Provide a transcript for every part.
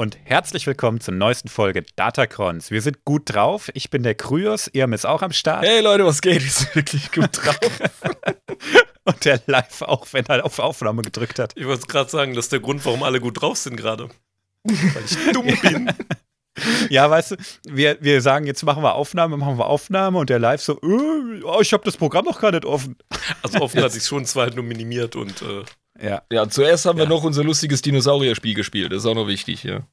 Und herzlich willkommen zur neuesten Folge Datacrons. Wir sind gut drauf. Ich bin der Kryos, Irm ist auch am Start. Hey Leute, was geht? Wir sind wirklich gut drauf. und der live auch, wenn er auf Aufnahme gedrückt hat. Ich wollte gerade sagen, das ist der Grund, warum alle gut drauf sind gerade. Weil ich dumm bin. Ja, weißt du, wir, wir sagen, jetzt machen wir Aufnahme, machen wir Aufnahme und der live so, äh, oh, ich habe das Programm noch gar nicht offen. Also offen hat sich schon zwar halt nur minimiert und äh, ja. Ja, zuerst haben wir noch unser lustiges Dinosaurier-Spiel gespielt. Das ist auch noch wichtig, ja.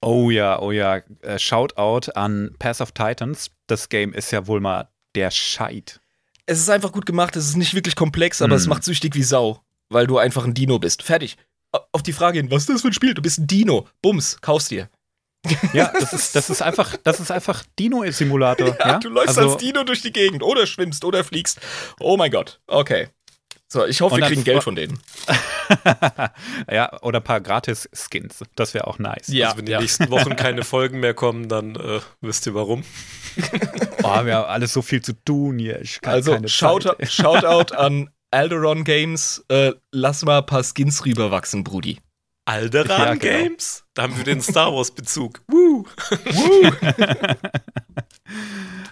Oh ja, oh ja. Äh, Shoutout an Pass of Titans. Das Game ist ja wohl mal der Scheit. Es ist einfach gut gemacht. Es ist nicht wirklich komplex, aber mm. es macht süchtig wie Sau, weil du einfach ein Dino bist. Fertig. Auf die Frage hin, was ist das für ein Spiel? Du bist ein Dino. Bums, kaufst dir. Ja, das ist, das ist einfach, das ist einfach Dino-Simulator. Ja, ja, Du läufst also, als Dino durch die Gegend oder schwimmst oder fliegst. Oh mein Gott. Okay. So, ich hoffe, wir kriegen Geld von denen. ja, oder ein paar Gratis-Skins. Das wäre auch nice. Ja, also wenn die ja. nächsten Wochen keine Folgen mehr kommen, dann äh, wisst ihr warum. oh, wir haben alles so viel zu tun hier. also, Shoutout, Shoutout an Alderon Games. Äh, lass mal ein paar Skins rüberwachsen, Brudi. Alderan ja, genau. Games? Da haben wir den Star Wars-Bezug. Woo! Woo!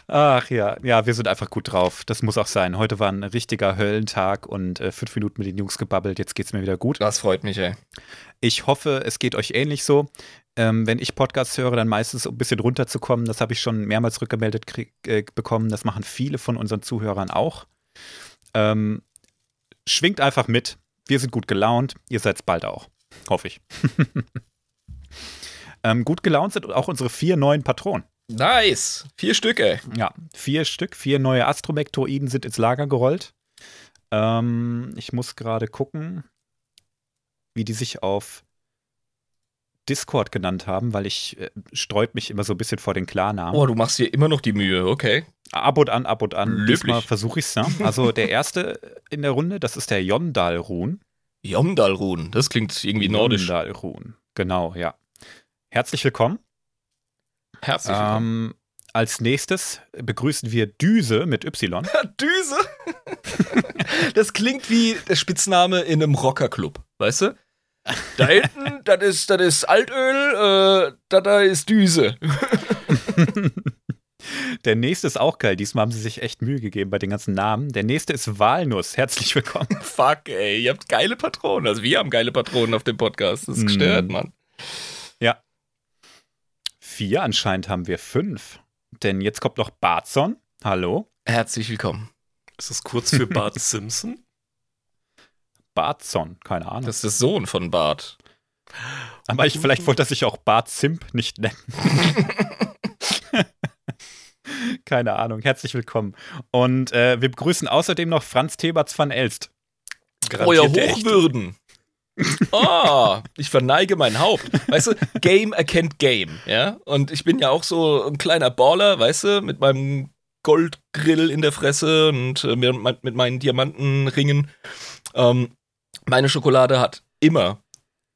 Ach ja, ja, wir sind einfach gut drauf. Das muss auch sein. Heute war ein richtiger Höllentag und äh, fünf Minuten mit den Jungs gebabbelt. Jetzt geht's mir wieder gut. Das freut mich, ey. Ich hoffe, es geht euch ähnlich so. Ähm, wenn ich Podcasts höre, dann meistens um ein bisschen runterzukommen. Das habe ich schon mehrmals rückgemeldet krieg, äh, bekommen. Das machen viele von unseren Zuhörern auch. Ähm, schwingt einfach mit. Wir sind gut gelaunt. Ihr seid bald auch. Hoffe ich. ähm, gut gelaunt sind auch unsere vier neuen Patronen. Nice. Vier Stück, ey. Ja, vier Stück. Vier neue Astromektoiden sind ins Lager gerollt. Ähm, ich muss gerade gucken, wie die sich auf Discord genannt haben, weil ich äh, streut mich immer so ein bisschen vor den Klarnamen. Oh, du machst dir immer noch die Mühe, okay. Ab und an, ab und an. Löblich. Diesmal versuche ich es, ne? Also der erste in der Runde, das ist der Jondal-Run. Jondal-Run, das klingt irgendwie nordisch. Jondal-Run, genau, ja. Herzlich willkommen. Herzlich willkommen. Ähm, als nächstes begrüßen wir Düse mit Y. Düse? das klingt wie der Spitzname in einem Rockerclub, weißt du? Da hinten, das ist, das ist Altöl, äh, da, da ist Düse. Der nächste ist auch geil. Diesmal haben sie sich echt Mühe gegeben bei den ganzen Namen. Der nächste ist Walnuss. Herzlich willkommen. Fuck, ey. Ihr habt geile Patronen. Also wir haben geile Patronen auf dem Podcast. Das ist gestört, mm. Mann. Vier, anscheinend haben wir fünf. Denn jetzt kommt noch Bartson. Hallo. Herzlich willkommen. Ist das kurz für Bart Simpson? Bartson, keine Ahnung. Das ist der Sohn von Bart. Aber ich, vielleicht wollte er sich auch Bart Simp nicht nennen. keine Ahnung. Herzlich willkommen. Und äh, wir begrüßen außerdem noch Franz Theberts van Elst. Euer Hochwürden. Oh, ich verneige mein Haupt. Weißt du, Game erkennt Game, ja? Und ich bin ja auch so ein kleiner Baller, weißt du, mit meinem Goldgrill in der Fresse und äh, mit meinen Diamantenringen. Ähm, meine Schokolade hat immer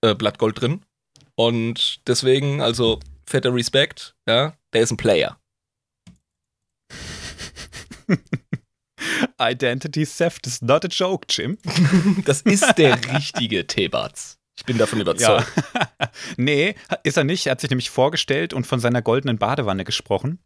äh, Blattgold drin. Und deswegen, also, fetter Respekt, ja, der ist ein Player. Identity Theft is not a joke, Jim. das ist der richtige Tebatz. Ich bin davon überzeugt. Ja. nee, ist er nicht. Er hat sich nämlich vorgestellt und von seiner goldenen Badewanne gesprochen.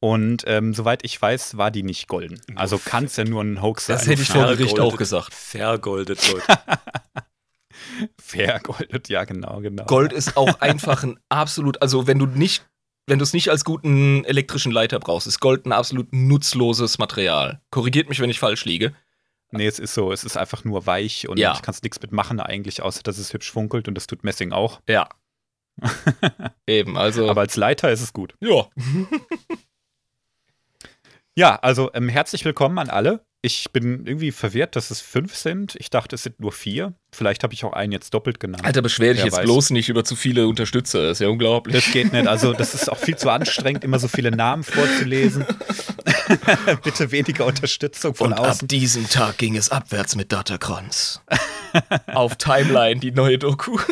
Und ähm, soweit ich weiß, war die nicht golden. Also kann es ja nur ein Hoax sein. Das hätte ich vor Gericht auch gesagt. Vergoldet, Leute. Vergoldet, ja, genau, genau. Gold ist auch einfach ein absolut, also wenn du nicht wenn du es nicht als guten elektrischen Leiter brauchst, ist Gold ein absolut nutzloses Material. Korrigiert mich, wenn ich falsch liege. Nee, es ist so, es ist einfach nur weich und ja. ich kann nichts mitmachen eigentlich, außer dass es hübsch funkelt und das tut Messing auch. Ja. Eben, also. Aber als Leiter ist es gut. Ja. ja, also ähm, herzlich willkommen an alle. Ich bin irgendwie verwirrt, dass es fünf sind. Ich dachte, es sind nur vier. Vielleicht habe ich auch einen jetzt doppelt genannt. Alter, beschwer dich jetzt weiß. bloß nicht über zu viele Unterstützer. Das ist ja unglaublich. Das geht nicht. Also, das ist auch viel zu anstrengend, immer so viele Namen vorzulesen. Bitte weniger Unterstützung von Und außen. Ab diesem Tag ging es abwärts mit Datacrons. Auf Timeline, die neue Doku.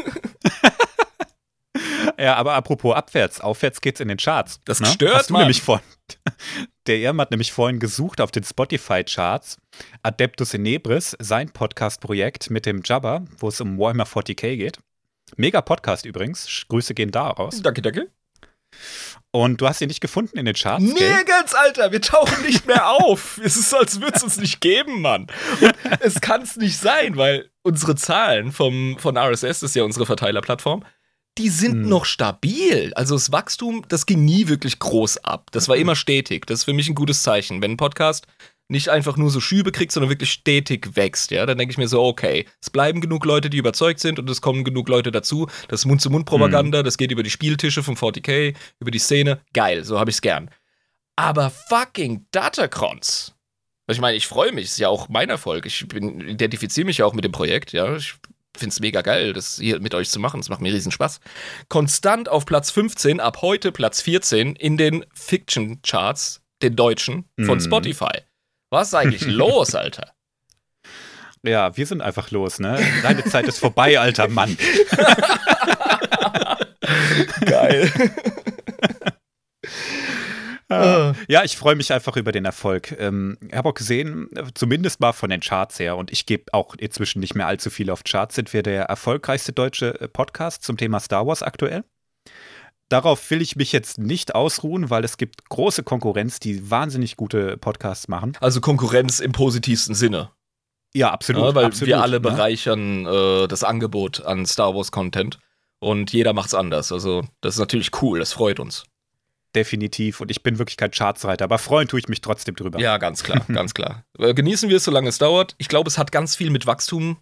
Ja, aber apropos abwärts, aufwärts geht's in den Charts. Das ne? stört Hast du nämlich vorhin. Der Irm hat nämlich vorhin gesucht auf den Spotify-Charts Adeptus Inebris, sein Podcast-Projekt mit dem Jabba, wo es um Warhammer 40k geht. Mega Podcast übrigens. Grüße gehen da raus. Danke, danke. Und du hast ihn nicht gefunden in den Charts? Nirgends, Alter. Wir tauchen nicht mehr auf. es ist, als würde es uns nicht geben, Mann. Und es kann es nicht sein, weil unsere Zahlen vom, von RSS, das ist ja unsere Verteilerplattform, die sind hm. noch stabil. Also das Wachstum, das ging nie wirklich groß ab. Das war hm. immer stetig. Das ist für mich ein gutes Zeichen. Wenn ein Podcast nicht einfach nur so Schübe kriegt, sondern wirklich stetig wächst, ja, dann denke ich mir so, okay, es bleiben genug Leute, die überzeugt sind und es kommen genug Leute dazu. Das Mund-zu-Mund-Propaganda, mhm. das geht über die Spieltische vom 40k, über die Szene. Geil, so habe ich es gern. Aber fucking Datacrons. Also ich meine, ich freue mich, ist ja auch mein Erfolg. Ich identifiziere mich ja auch mit dem Projekt, ja. Ich finde es mega geil, das hier mit euch zu machen. Es macht mir riesen Spaß. Konstant auf Platz 15, ab heute Platz 14 in den Fiction-Charts, den deutschen, von mm. Spotify. Was ist eigentlich los, Alter? Ja, wir sind einfach los, ne? Deine Zeit ist vorbei, alter Mann. Geil. Ah. Ja, ich freue mich einfach über den Erfolg. Ähm, ich habe auch gesehen, zumindest mal von den Charts her, und ich gebe auch inzwischen nicht mehr allzu viel auf Charts, sind wir der erfolgreichste deutsche äh, Podcast zum Thema Star Wars aktuell. Darauf will ich mich jetzt nicht ausruhen, weil es gibt große Konkurrenz, die wahnsinnig gute Podcasts machen. Also Konkurrenz im positivsten Sinne. Ja, absolut. Ja, weil absolut, wir alle ne? bereichern äh, das Angebot an Star Wars Content und jeder macht's anders. Also das ist natürlich cool, das freut uns. Definitiv. Und ich bin wirklich kein Chartsreiter, aber freuen tue ich mich trotzdem drüber. Ja, ganz klar, ganz klar. Äh, genießen wir es, solange es dauert. Ich glaube, es hat ganz viel mit Wachstum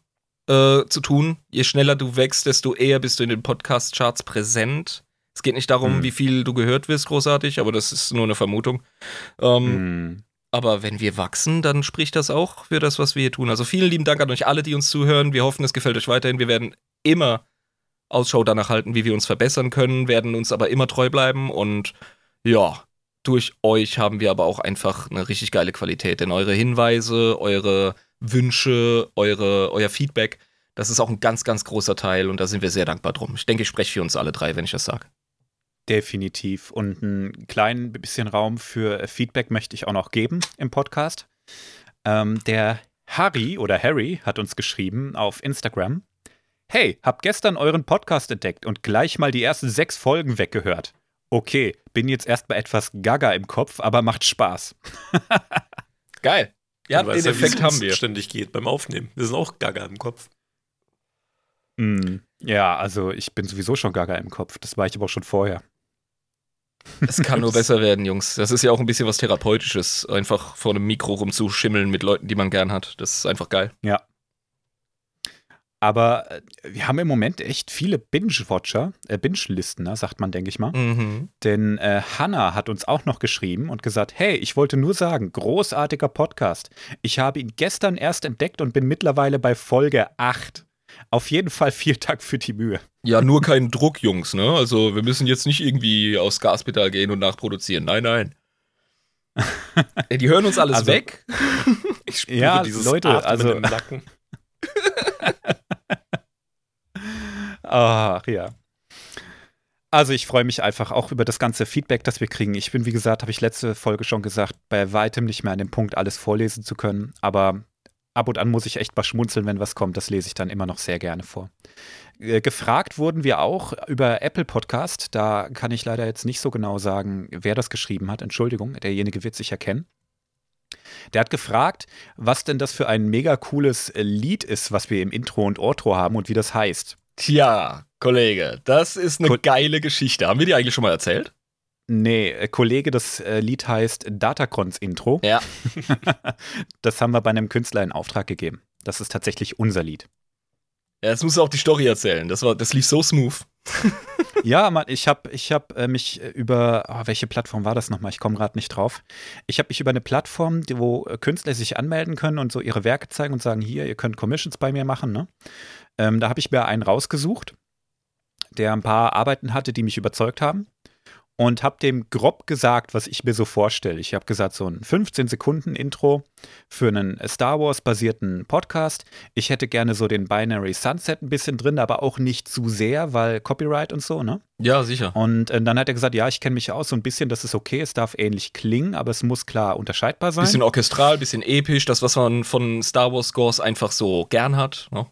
äh, zu tun. Je schneller du wächst, desto eher bist du in den Podcast-Charts präsent. Es geht nicht darum, mhm. wie viel du gehört wirst, großartig, aber das ist nur eine Vermutung. Ähm, mhm. Aber wenn wir wachsen, dann spricht das auch für das, was wir hier tun. Also vielen lieben Dank an euch alle, die uns zuhören. Wir hoffen, es gefällt euch weiterhin. Wir werden immer Ausschau danach halten, wie wir uns verbessern können, werden uns aber immer treu bleiben und ja, durch euch haben wir aber auch einfach eine richtig geile Qualität. Denn eure Hinweise, eure Wünsche, eure, euer Feedback, das ist auch ein ganz, ganz großer Teil und da sind wir sehr dankbar drum. Ich denke, ich spreche für uns alle drei, wenn ich das sage. Definitiv. Und ein klein bisschen Raum für Feedback möchte ich auch noch geben im Podcast. Ähm, der Harry oder Harry hat uns geschrieben auf Instagram. Hey, hab gestern euren Podcast entdeckt und gleich mal die ersten sechs Folgen weggehört. Okay, bin jetzt erstmal etwas gaga im Kopf, aber macht Spaß. Geil. Ja, den Effekt haben wir. ständig geht beim Aufnehmen. Wir sind auch gaga im Kopf. Mm, ja, also ich bin sowieso schon gaga im Kopf. Das war ich aber auch schon vorher. Es kann nur besser werden, Jungs. Das ist ja auch ein bisschen was Therapeutisches, einfach vor einem Mikro rumzuschimmeln mit Leuten, die man gern hat. Das ist einfach geil. Ja. Aber äh, wir haben im Moment echt viele Binge-Watcher, äh, Binge-Listener, sagt man, denke ich mal. Mhm. Denn äh, Hannah hat uns auch noch geschrieben und gesagt: Hey, ich wollte nur sagen, großartiger Podcast. Ich habe ihn gestern erst entdeckt und bin mittlerweile bei Folge 8. Auf jeden Fall vielen Dank für die Mühe. Ja, nur kein Druck, Jungs, ne? Also wir müssen jetzt nicht irgendwie aufs Gaspedal gehen und nachproduzieren. Nein, nein. Die hören uns alles also, weg. Ich spüre ja, dieses Leute, Atmen also, im Nacken. Ach ja. Also ich freue mich einfach auch über das ganze Feedback, das wir kriegen. Ich bin, wie gesagt, habe ich letzte Folge schon gesagt, bei weitem nicht mehr an dem Punkt, alles vorlesen zu können. Aber ab und an muss ich echt mal schmunzeln, wenn was kommt. Das lese ich dann immer noch sehr gerne vor. Äh, gefragt wurden wir auch über Apple Podcast. Da kann ich leider jetzt nicht so genau sagen, wer das geschrieben hat. Entschuldigung, derjenige wird sich erkennen. Der hat gefragt, was denn das für ein mega cooles Lied ist, was wir im Intro und Outro haben und wie das heißt. Tja, Kollege, das ist eine Ko geile Geschichte. Haben wir die eigentlich schon mal erzählt? Nee, äh, Kollege, das äh, Lied heißt Datacrons Intro. Ja. das haben wir bei einem Künstler in Auftrag gegeben. Das ist tatsächlich unser Lied. Ja, jetzt musst du auch die Story erzählen. Das, war, das lief so smooth. ja, Mann, ich habe ich hab, äh, mich über, oh, welche Plattform war das nochmal? Ich komme gerade nicht drauf. Ich habe mich über eine Plattform, wo Künstler sich anmelden können und so ihre Werke zeigen und sagen, hier, ihr könnt Commissions bei mir machen, ne? Ähm, da habe ich mir einen rausgesucht, der ein paar Arbeiten hatte, die mich überzeugt haben. Und habe dem grob gesagt, was ich mir so vorstelle. Ich habe gesagt, so ein 15 Sekunden Intro für einen Star Wars-basierten Podcast. Ich hätte gerne so den Binary Sunset ein bisschen drin, aber auch nicht zu sehr, weil Copyright und so, ne? Ja, sicher. Und äh, dann hat er gesagt, ja, ich kenne mich aus, so ein bisschen, das ist okay, es darf ähnlich klingen, aber es muss klar unterscheidbar sein. Bisschen orchestral, bisschen episch, das, was man von Star Wars Scores einfach so gern hat, ne?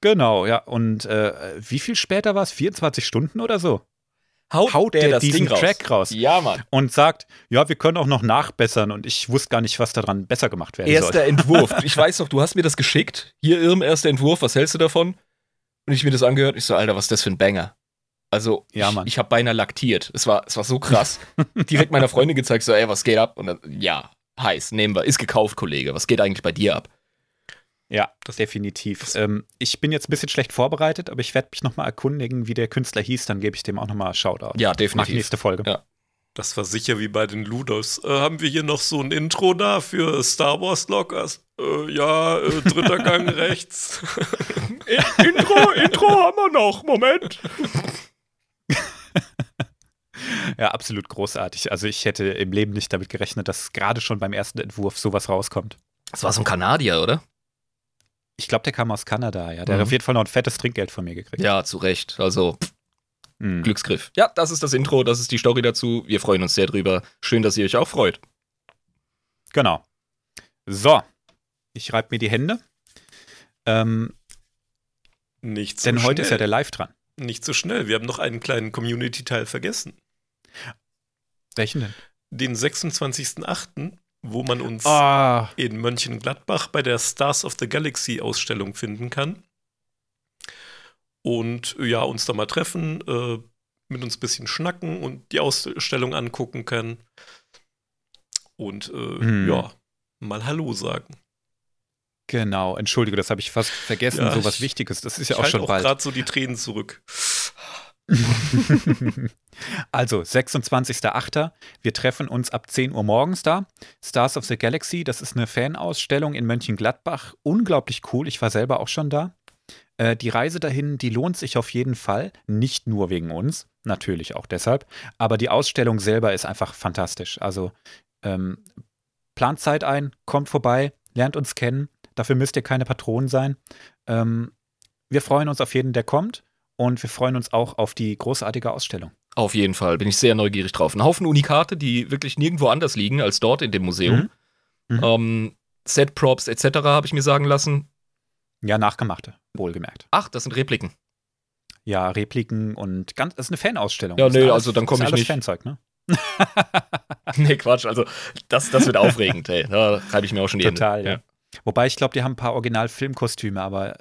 Genau, ja. Und äh, wie viel später war es? 24 Stunden oder so? Haut, Haut der, der das diesen Ding raus. Track raus. Ja, Mann. Und sagt, ja, wir können auch noch nachbessern. Und ich wusste gar nicht, was daran besser gemacht werden Erster soll. Entwurf. Ich weiß doch, du hast mir das geschickt. Hier, Irm, erster Entwurf. Was hältst du davon? Und ich mir das angehört. Ich so, Alter, was ist das für ein Banger? Also, Ja, ich, ich habe beinahe laktiert. Es war, es war so krass. Direkt meiner Freundin gezeigt, so, ey, was geht ab? Und dann, ja, heiß, nehmen wir. Ist gekauft, Kollege. Was geht eigentlich bei dir ab? Ja, definitiv. ähm, ich bin jetzt ein bisschen schlecht vorbereitet, aber ich werde mich nochmal erkundigen, wie der Künstler hieß. Dann gebe ich dem auch nochmal Shoutout. Ja, Mach definitiv. nächste Folge. Ja. Das war sicher wie bei den Ludos. Äh, haben wir hier noch so ein Intro da für Star Wars Lockers? Äh, ja, äh, dritter Gang rechts. Intro, Intro haben wir noch. Moment. Ja, absolut großartig. Also ich hätte im Leben nicht damit gerechnet, dass gerade schon beim ersten Entwurf sowas rauskommt. Das war so ein Kanadier, oder? Ich glaube, der kam aus Kanada, ja. Der Mhm. hat auf jeden Fall noch ein fettes Trinkgeld von mir gekriegt. Ja, zu Recht. Also, pff, Mhm. Glücksgriff. Ja, das ist das Intro, das ist die Story dazu. Wir freuen uns sehr drüber. Schön, dass ihr euch auch freut. Genau. So, ich reibe mir die Hände. Ähm, Nicht so denn heute schnell. ist ja der Live dran. Nicht so schnell. Wir haben noch einen kleinen Community-Teil vergessen. Welchen denn? Den 26.08., wo man uns Ah, in Mönchengladbach bei der Stars of the Galaxy Ausstellung finden kann. Und ja, uns da mal treffen, äh, mit uns ein bisschen schnacken und die Ausstellung angucken kann. Und äh, Hm. ja, mal Hallo sagen. genau. Entschuldige, das habe ich fast vergessen. Ja, so was ich- Wichtiges. Das ist ja auch halte schon auch bald. gerade so die Tränen zurück. also, 26.08. Wir treffen uns ab 10 Uhr morgens da. Stars of the Galaxy, das ist eine Fanausstellung in Mönchengladbach. Unglaublich cool. Ich war selber auch schon da. Äh, die Reise dahin, die lohnt sich auf jeden Fall. Nicht nur wegen uns, natürlich auch deshalb. Aber die Ausstellung selber ist einfach fantastisch. Also, ähm, plant Zeit ein, kommt vorbei, lernt uns kennen. Dafür müsst ihr keine Patronen sein. Ähm, wir freuen uns auf jeden, der kommt. Und wir freuen uns auch auf die großartige Ausstellung. Auf jeden Fall, bin ich sehr neugierig drauf. Ein Haufen Unikate, die wirklich nirgendwo anders liegen als dort in dem Museum. Mhm. Mhm. Ähm, Set-Props etc. habe ich mir sagen lassen. Ja, nachgemachte, wohlgemerkt. Ach, das sind Repliken. Ja, Repliken und ganz, das ist eine Fanausstellung. Ja, nee, also dann komm ist ich alles nicht. Fanzeug, ne? nee, Quatsch, also das, das wird aufregend, ey. Da reibe ich mir auch schon die Total, Hände. ja. Wobei ich glaube, die haben ein paar Original-Filmkostüme, aber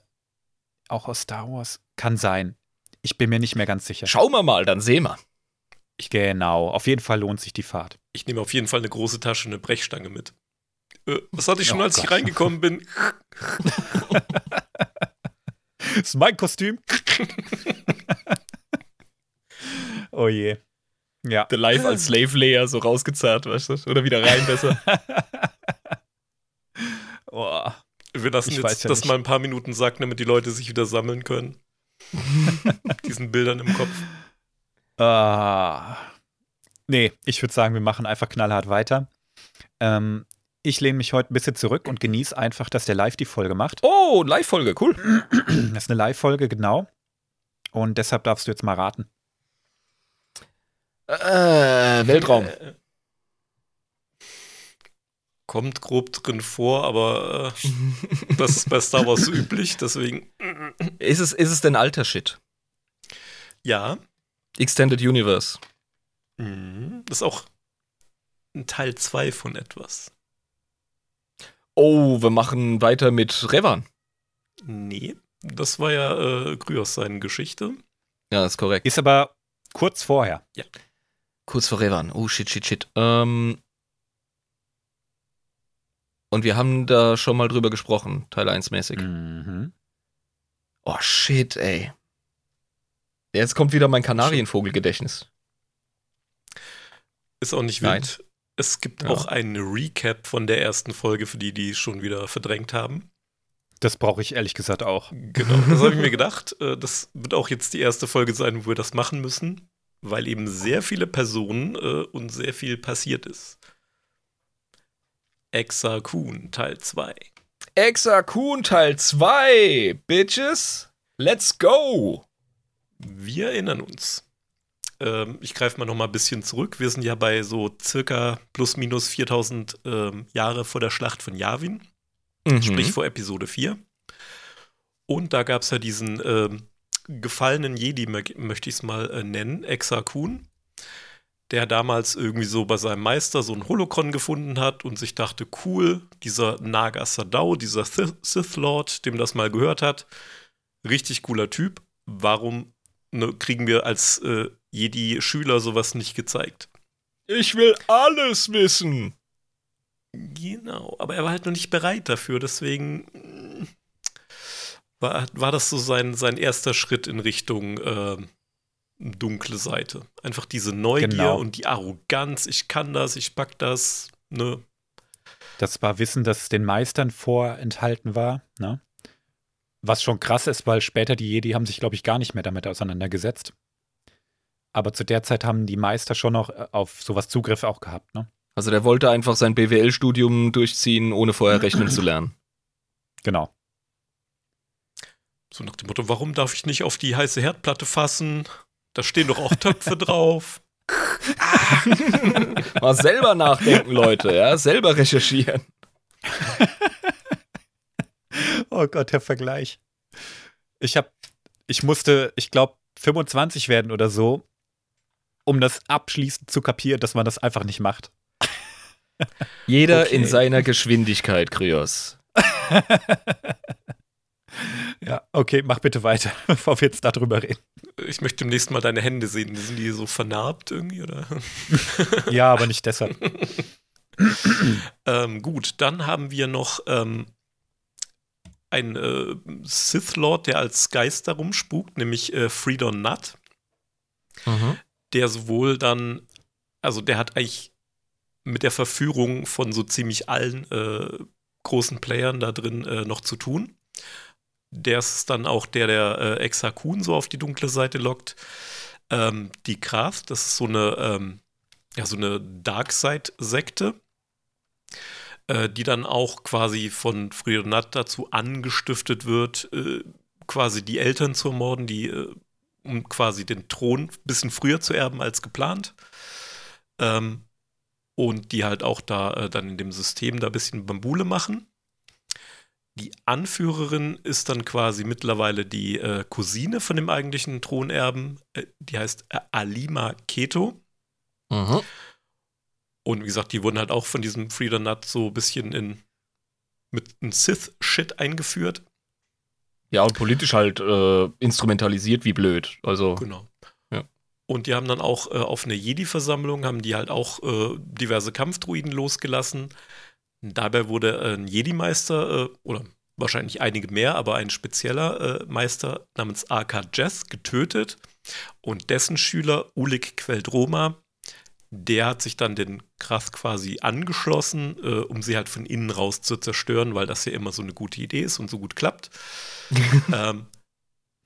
auch aus Star Wars kann sein. Ich bin mir nicht mehr ganz sicher. Schauen wir mal, dann sehen wir. Genau, auf jeden Fall lohnt sich die Fahrt. Ich nehme auf jeden Fall eine große Tasche, eine Brechstange mit. Äh, was hatte ich schon, Oh als ich Gott. reingekommen bin? Das ist mein Kostüm. oh je. Ja. The Life als Slave Layer so rausgezerrt, weißt du? Oder wieder rein besser. Oh. Wir lassen Ich jetzt ja das nicht. mal ein paar Minuten sacken, damit die Leute sich wieder sammeln können. Diesen Bildern im Kopf. Ah. Nee, ich würde sagen, wir machen einfach knallhart weiter. Ähm, ich lehne mich heute ein bisschen zurück und genieße einfach, dass der Live die Folge macht. Oh, Live-Folge, cool. Das ist eine Live-Folge, genau. Und deshalb darfst du jetzt mal raten. Äh, Weltraum. Äh, kommt grob drin vor, aber äh, das ist bei Star Wars so üblich, deswegen Ist es, ist es denn alter Shit? ja. Extended Universe. Mhm. Das ist auch ein Teil 2 von etwas. Oh, wir machen weiter mit Revan. Nee, das war ja äh, Kryos seine Geschichte. Ja, ist korrekt. Ist aber kurz vorher. Kurz vor Revan. Oh, shit, shit, shit. Ähm, und wir haben da schon mal drüber gesprochen, Teil 1 mäßig. Mhm. Oh, shit, ey. Jetzt kommt wieder mein Kanarienvogelgedächtnis. Ist auch nicht Nein. wild. Es gibt Ja. auch einen Recap von der ersten Folge, für die, die es schon wieder verdrängt haben. Das brauche ich ehrlich gesagt auch. Genau, das habe ich mir gedacht. Äh, Das wird auch jetzt die erste Folge sein, wo wir das machen müssen, weil eben sehr viele Personen äh, und sehr viel passiert ist. Exa Kuhn, Teil 2. Exa Kuhn Teil 2, Bitches. Let's go. Wir erinnern uns. Ähm, ich greife mal noch mal ein bisschen zurück. Wir sind ja bei so circa plus minus 4000 ähm, Jahre vor der Schlacht von Yavin. Mhm. sprich vor Episode 4. Und da gab es ja diesen äh, gefallenen Jedi, möchte ich es mal äh, nennen, Exa Kun, der damals irgendwie so bei seinem Meister so ein Holocron gefunden hat und sich dachte, cool, dieser Naga Sadao, dieser Sith Lord, dem das mal gehört hat, richtig cooler Typ. Warum ne, kriegen wir als äh, Jedi-Schüler sowas nicht gezeigt? Ich will alles wissen. Genau, aber er war halt noch nicht bereit dafür, deswegen mm, war, war das so sein, sein erster Schritt in Richtung äh, dunkle Seite. Einfach diese Neugier genau. und die Arroganz, ich kann das, ich pack das, ne? Das war Wissen, das den Meistern vorenthalten war, ne? Was schon krass ist, weil später die Jedi haben sich, glaube ich, gar nicht mehr damit auseinandergesetzt. Aber zu der Zeit haben die Meister schon noch äh, auf sowas Zugriff auch gehabt, ne? Also der wollte einfach sein BWL-Studium durchziehen, ohne vorher rechnen zu lernen. Genau. So nach dem Motto, warum darf ich nicht auf die heiße Herdplatte fassen? Da stehen doch auch Töpfe drauf. Mal selber nachdenken, Leute, ja, selber recherchieren. oh Gott, der Vergleich. Ich habe, ich musste, ich glaube, 25 werden oder so, um das abschließend zu kapieren, dass man das einfach nicht macht. Jeder okay. in seiner Geschwindigkeit, Kryos. Ja, okay, mach bitte weiter, bevor wir jetzt darüber reden. Ich möchte demnächst mal deine Hände sehen. Sind die so vernarbt irgendwie, oder? ja, aber nicht deshalb. ähm, gut, dann haben wir noch ähm, einen äh, Sith Lord, der als Geist darum spukt, nämlich äh, Freedon Nut. Mhm. Der sowohl dann, also der hat eigentlich mit der Verführung von so ziemlich allen äh, großen Playern da drin äh, noch zu tun. Der ist dann auch der, der äh, Exakun so auf die dunkle Seite lockt. Ähm, die Kraft, das ist so eine, ähm, ja, so eine Darkseid-Sekte, äh, die dann auch quasi von Frionat dazu angestiftet wird, äh, quasi die Eltern zu ermorden, die, äh, um quasi den Thron ein bisschen früher zu erben als geplant. Ähm, und die halt auch da äh, dann in dem System da ein bisschen Bambule machen. Die Anführerin ist dann quasi mittlerweile die äh, Cousine von dem eigentlichen Thronerben. Äh, die heißt äh, Alima Keto. Mhm. Und wie gesagt, die wurden halt auch von diesem Freedom Nut so ein bisschen in mit einem Sith-Shit eingeführt. Ja, und politisch halt äh, instrumentalisiert wie blöd. Also. Genau. Und die haben dann auch äh, auf eine Jedi-Versammlung, haben die halt auch äh, diverse Kampfdruiden losgelassen. Dabei wurde ein Jedi-Meister, äh, oder wahrscheinlich einige mehr, aber ein spezieller äh, Meister namens AK Jess getötet. Und dessen Schüler Ulik Queldroma, der hat sich dann den Krass quasi angeschlossen, äh, um sie halt von innen raus zu zerstören, weil das ja immer so eine gute Idee ist und so gut klappt. ähm,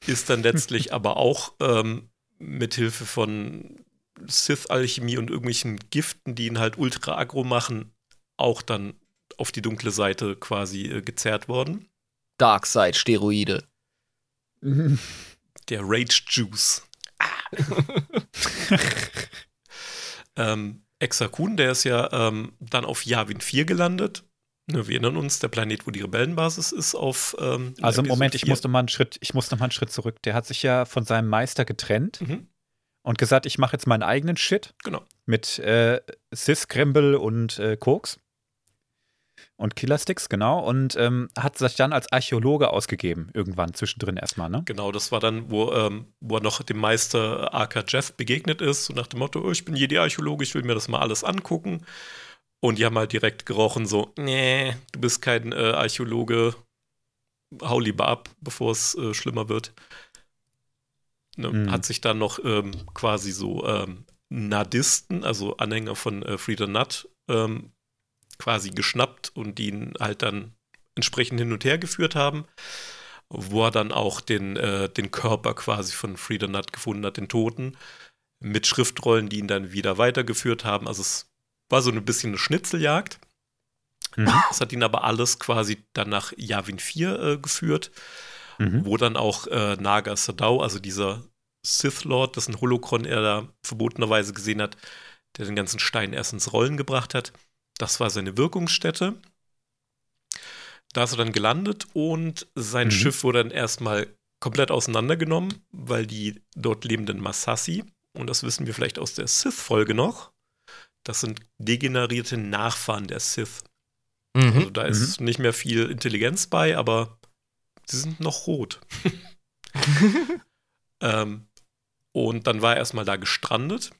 ist dann letztlich aber auch ähm, mithilfe von Sith-Alchemie und irgendwelchen Giften, die ihn halt ultra aggro machen, auch dann auf die dunkle Seite quasi äh, gezerrt worden. Darkseid-Steroide. Der Rage Juice. Ah. ähm, Exakun, der ist ja ähm, dann auf Yavin 4 gelandet. Ne, wir erinnern uns, der Planet, wo die Rebellenbasis ist, auf. Ähm, also im Moment, ich musste, mal einen Schritt, ich musste mal einen Schritt zurück. Der hat sich ja von seinem Meister getrennt mhm. und gesagt, ich mache jetzt meinen eigenen Shit. Genau. Mit äh, Sis, Kremble und äh, Koks. Und Killersticks, genau. Und ähm, hat sich dann als Archäologe ausgegeben, irgendwann zwischendrin erstmal, ne? Genau, das war dann, wo, ähm, wo er noch dem Meister Arca Jeff begegnet ist, so nach dem Motto: oh, Ich bin Jedi-Archäologe, ich will mir das mal alles angucken. Und die haben halt direkt gerochen, so, nee, du bist kein äh, Archäologe, hau lieber ab, bevor es äh, schlimmer wird. Ne, mhm. Hat sich dann noch ähm, quasi so ähm, Nadisten, also Anhänger von äh, Frieda Nutt, ähm, quasi geschnappt und die ihn halt dann entsprechend hin und her geführt haben, wo er dann auch den, äh, den Körper quasi von Frieda Nutt gefunden hat, den Toten, mit Schriftrollen, die ihn dann wieder weitergeführt haben. Also es war so ein bisschen eine Schnitzeljagd. Mhm. Das hat ihn aber alles quasi dann nach Yavin 4 äh, geführt, mhm. wo dann auch äh, Naga Sadao, also dieser Sith Lord, dessen Holocron er da verbotenerweise gesehen hat, der den ganzen Stein erst ins Rollen gebracht hat. Das war seine Wirkungsstätte. da ist er dann gelandet und sein mhm. Schiff wurde dann erstmal komplett auseinandergenommen, weil die dort lebenden Masassi, und das wissen wir vielleicht aus der Sith-Folge noch, das sind degenerierte Nachfahren der Sith. Mhm. Also da ist mhm. nicht mehr viel Intelligenz bei, aber sie sind noch rot. ähm, und dann war er erstmal da gestrandet.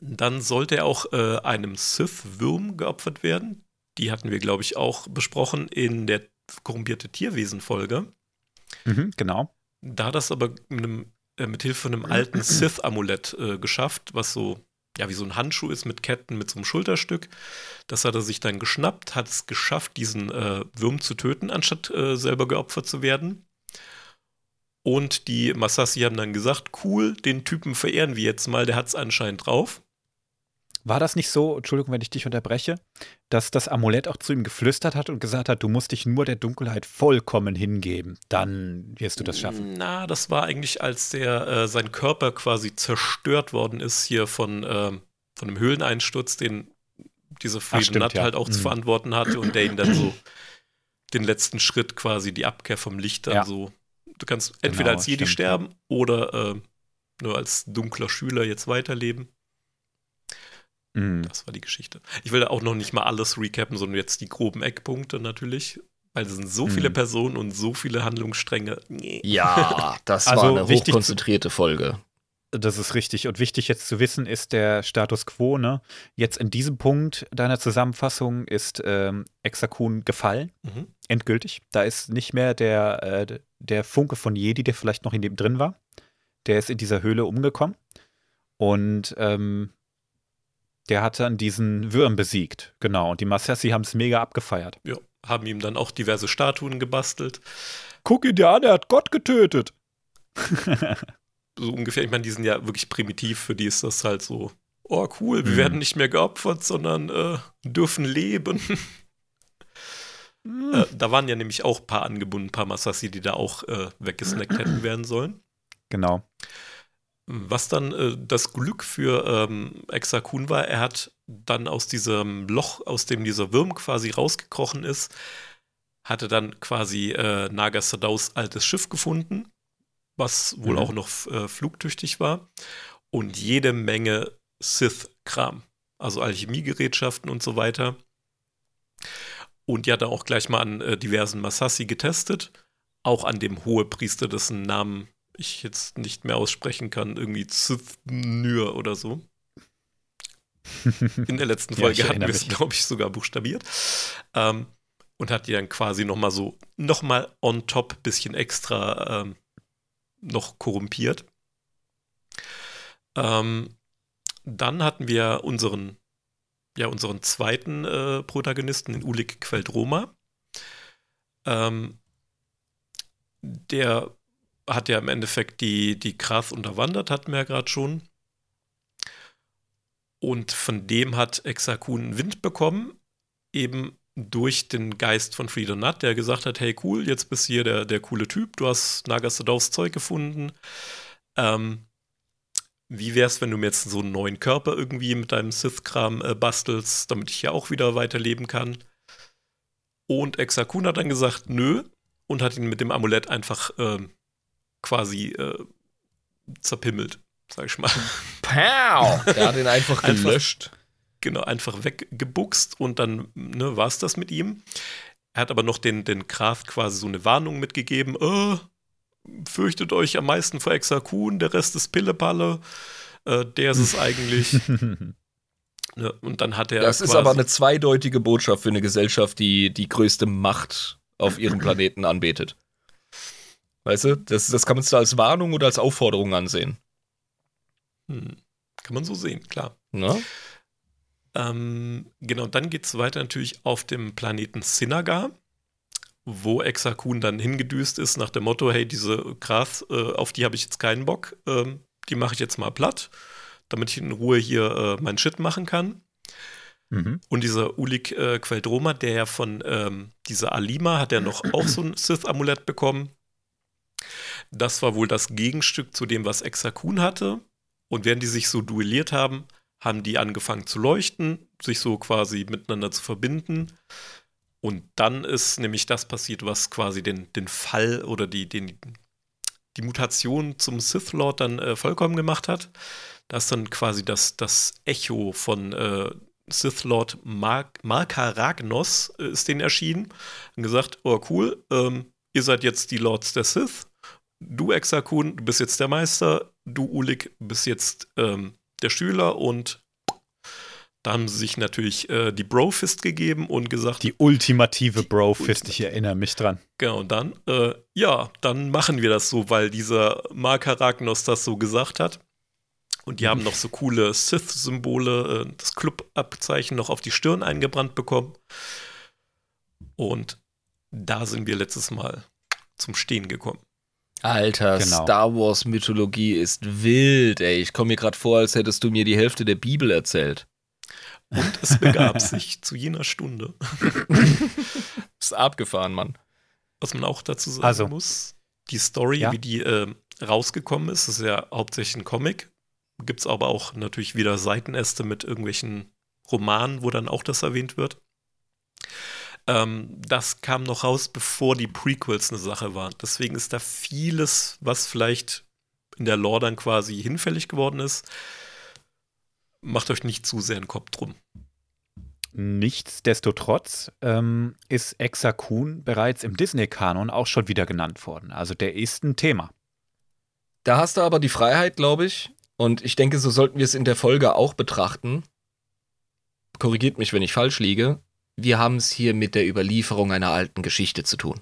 Dann sollte er auch äh, einem Sith-Würm geopfert werden. Die hatten wir, glaube ich, auch besprochen in der korrumpierte Tierwesen-Folge. Mhm, genau. Da hat das aber mit, einem, äh, mit Hilfe von einem alten Sith-Amulett äh, geschafft, was so, ja, wie so ein Handschuh ist mit Ketten, mit so einem Schulterstück. Das hat er sich dann geschnappt, hat es geschafft, diesen äh, Wurm zu töten, anstatt äh, selber geopfert zu werden. Und die Masassi haben dann gesagt, cool, den Typen verehren wir jetzt mal, der hat es anscheinend drauf. War das nicht so, Entschuldigung, wenn ich dich unterbreche, dass das Amulett auch zu ihm geflüstert hat und gesagt hat, du musst dich nur der Dunkelheit vollkommen hingeben, dann wirst du das schaffen? Na, das war eigentlich, als der äh, sein Körper quasi zerstört worden ist hier von, äh, von einem Höhleneinsturz, den dieser Freedom Nut ja. halt auch mhm. zu verantworten hatte und der ihn dann so den letzten Schritt quasi die Abkehr vom Licht dann ja. so. Du kannst entweder genau, als Jedi stimmt, sterben ja. oder äh, nur als dunkler Schüler jetzt weiterleben. Mhm. Das war die Geschichte. Ich will da auch noch nicht mal alles recappen, sondern jetzt die groben Eckpunkte natürlich. Weil es sind so viele mhm. Personen und so viele Handlungsstränge. Nee. Ja, das also war eine hochkonzentrierte Folge. Das ist richtig. Und wichtig jetzt zu wissen ist der Status quo. Ne? Jetzt in diesem Punkt deiner Zusammenfassung ist ähm, Exakun gefallen. Mhm. Endgültig. Da ist nicht mehr der, äh, der Funke von Jedi, der vielleicht noch in dem drin war. Der ist in dieser Höhle umgekommen. Und ähm, der hat dann diesen Würm besiegt, genau. Und die Massassi haben es mega abgefeiert. Ja, haben ihm dann auch diverse Statuen gebastelt. Guck ihn dir an, er hat Gott getötet. so ungefähr, ich meine, die sind ja wirklich primitiv, für die ist das halt so, oh cool, wir mhm. werden nicht mehr geopfert, sondern äh, dürfen leben. mhm. äh, da waren ja nämlich auch ein paar angebunden, ein paar Massassi, die da auch äh, weggesnackt hätten werden sollen. Genau. Was dann äh, das Glück für ähm, Exakun war, er hat dann aus diesem Loch, aus dem dieser Wurm quasi rausgekrochen ist, hatte dann quasi äh, Naga Sadaus altes Schiff gefunden, was wohl mhm. auch noch äh, flugtüchtig war. Und jede Menge Sith-Kram, also Alchemiegerätschaften und so weiter. Und die hat er auch gleich mal an äh, diversen Masassi getestet, auch an dem Hohepriester, dessen Namen ich jetzt nicht mehr aussprechen kann, irgendwie Zithnür oder so. In der letzten Folge ja, hatten wir es, glaube ich, sogar buchstabiert. Ähm, und hat die dann quasi nochmal so, nochmal on top, bisschen extra ähm, noch korrumpiert. Ähm, dann hatten wir unseren, ja, unseren zweiten äh, Protagonisten, den Ulik Queldroma. Ähm, der hat ja im Endeffekt die, die Krath unterwandert, hatten wir ja gerade schon. Und von dem hat Exakun Wind bekommen, eben durch den Geist von Frieda Nutt, der gesagt hat, hey cool, jetzt bist du hier der, der coole Typ, du hast Nagasadovs Zeug gefunden. Ähm, wie wär's, wenn du mir jetzt so einen neuen Körper irgendwie mit deinem Sith-Kram äh, bastelst, damit ich ja auch wieder weiterleben kann? Und Exakun hat dann gesagt, nö, und hat ihn mit dem Amulett einfach ähm, quasi äh, zerpimmelt, sag ich mal. Pow! Der hat ihn einfach gelöscht. Einfach, genau, einfach weggebuchst und dann ne, war es das mit ihm. Er hat aber noch den, den Graf quasi so eine Warnung mitgegeben: oh, fürchtet euch am meisten vor Exakun, der Rest ist Pillepalle. Äh, der ist es eigentlich. Ne, und dann hat er. Das ist aber eine zweideutige Botschaft für eine Gesellschaft, die die größte Macht auf ihrem Planeten anbetet. Weißt du, das, das kann man da als Warnung oder als Aufforderung ansehen. Hm. Kann man so sehen, klar. Ne? Ähm, genau, dann geht es weiter natürlich auf dem Planeten Sinagar, wo Exakun dann hingedüst ist nach dem Motto, hey, diese Gras, äh, auf die habe ich jetzt keinen Bock, ähm, die mache ich jetzt mal platt, damit ich in Ruhe hier äh, meinen Shit machen kann. Mhm. Und dieser Ulik äh, Queldroma, der ja von ähm, dieser Alima, hat ja noch auch so ein Sith-Amulett bekommen. Das war wohl das Gegenstück zu dem, was Exakun hatte. Und während die sich so duelliert haben, haben die angefangen zu leuchten, sich so quasi miteinander zu verbinden. Und dann ist nämlich das passiert, was quasi den, den Fall oder die, den, die Mutation zum Sith Lord dann äh, vollkommen gemacht hat. Da ist dann quasi das, das Echo von äh, Sith Lord Mar Markaragnos äh, ist denen erschienen und gesagt, oh cool, ähm, ihr seid jetzt die Lords der Sith. Du Exakun, du bist jetzt der Meister. Du Ulik bist jetzt ähm, der Schüler und da haben sie sich natürlich äh, die Brofist gegeben und gesagt. Die ultimative Brofist, ich erinnere mich dran. Genau, und dann, äh, ja, dann machen wir das so, weil dieser Mark Aragnos das so gesagt hat. Und die haben noch so coole Sith-Symbole, äh, das Club-Abzeichen noch auf die Stirn eingebrannt bekommen. Und da sind wir letztes Mal zum Stehen gekommen. Alter, genau. Star Wars Mythologie ist wild, ey. Ich komme mir gerade vor, als hättest du mir die Hälfte der Bibel erzählt. Und es begab sich zu jener Stunde. ist abgefahren, Mann. Was man auch dazu sagen also, muss, die Story, ja? wie die äh, rausgekommen ist, ist ja hauptsächlich ein Comic. Gibt es aber auch natürlich wieder Seitenäste mit irgendwelchen Romanen, wo dann auch das erwähnt wird. Ähm, das kam noch raus, bevor die Prequels eine Sache waren. Deswegen ist da vieles, was vielleicht in der Lore dann quasi hinfällig geworden ist, macht euch nicht zu sehr einen Kopf drum. Nichtsdestotrotz ähm, ist Exakun bereits im Disney-Kanon auch schon wieder genannt worden. Also der ist ein Thema. Da hast du aber die Freiheit, glaube ich. Und ich denke, so sollten wir es in der Folge auch betrachten. Korrigiert mich, wenn ich falsch liege. Wir haben es hier mit der Überlieferung einer alten Geschichte zu tun.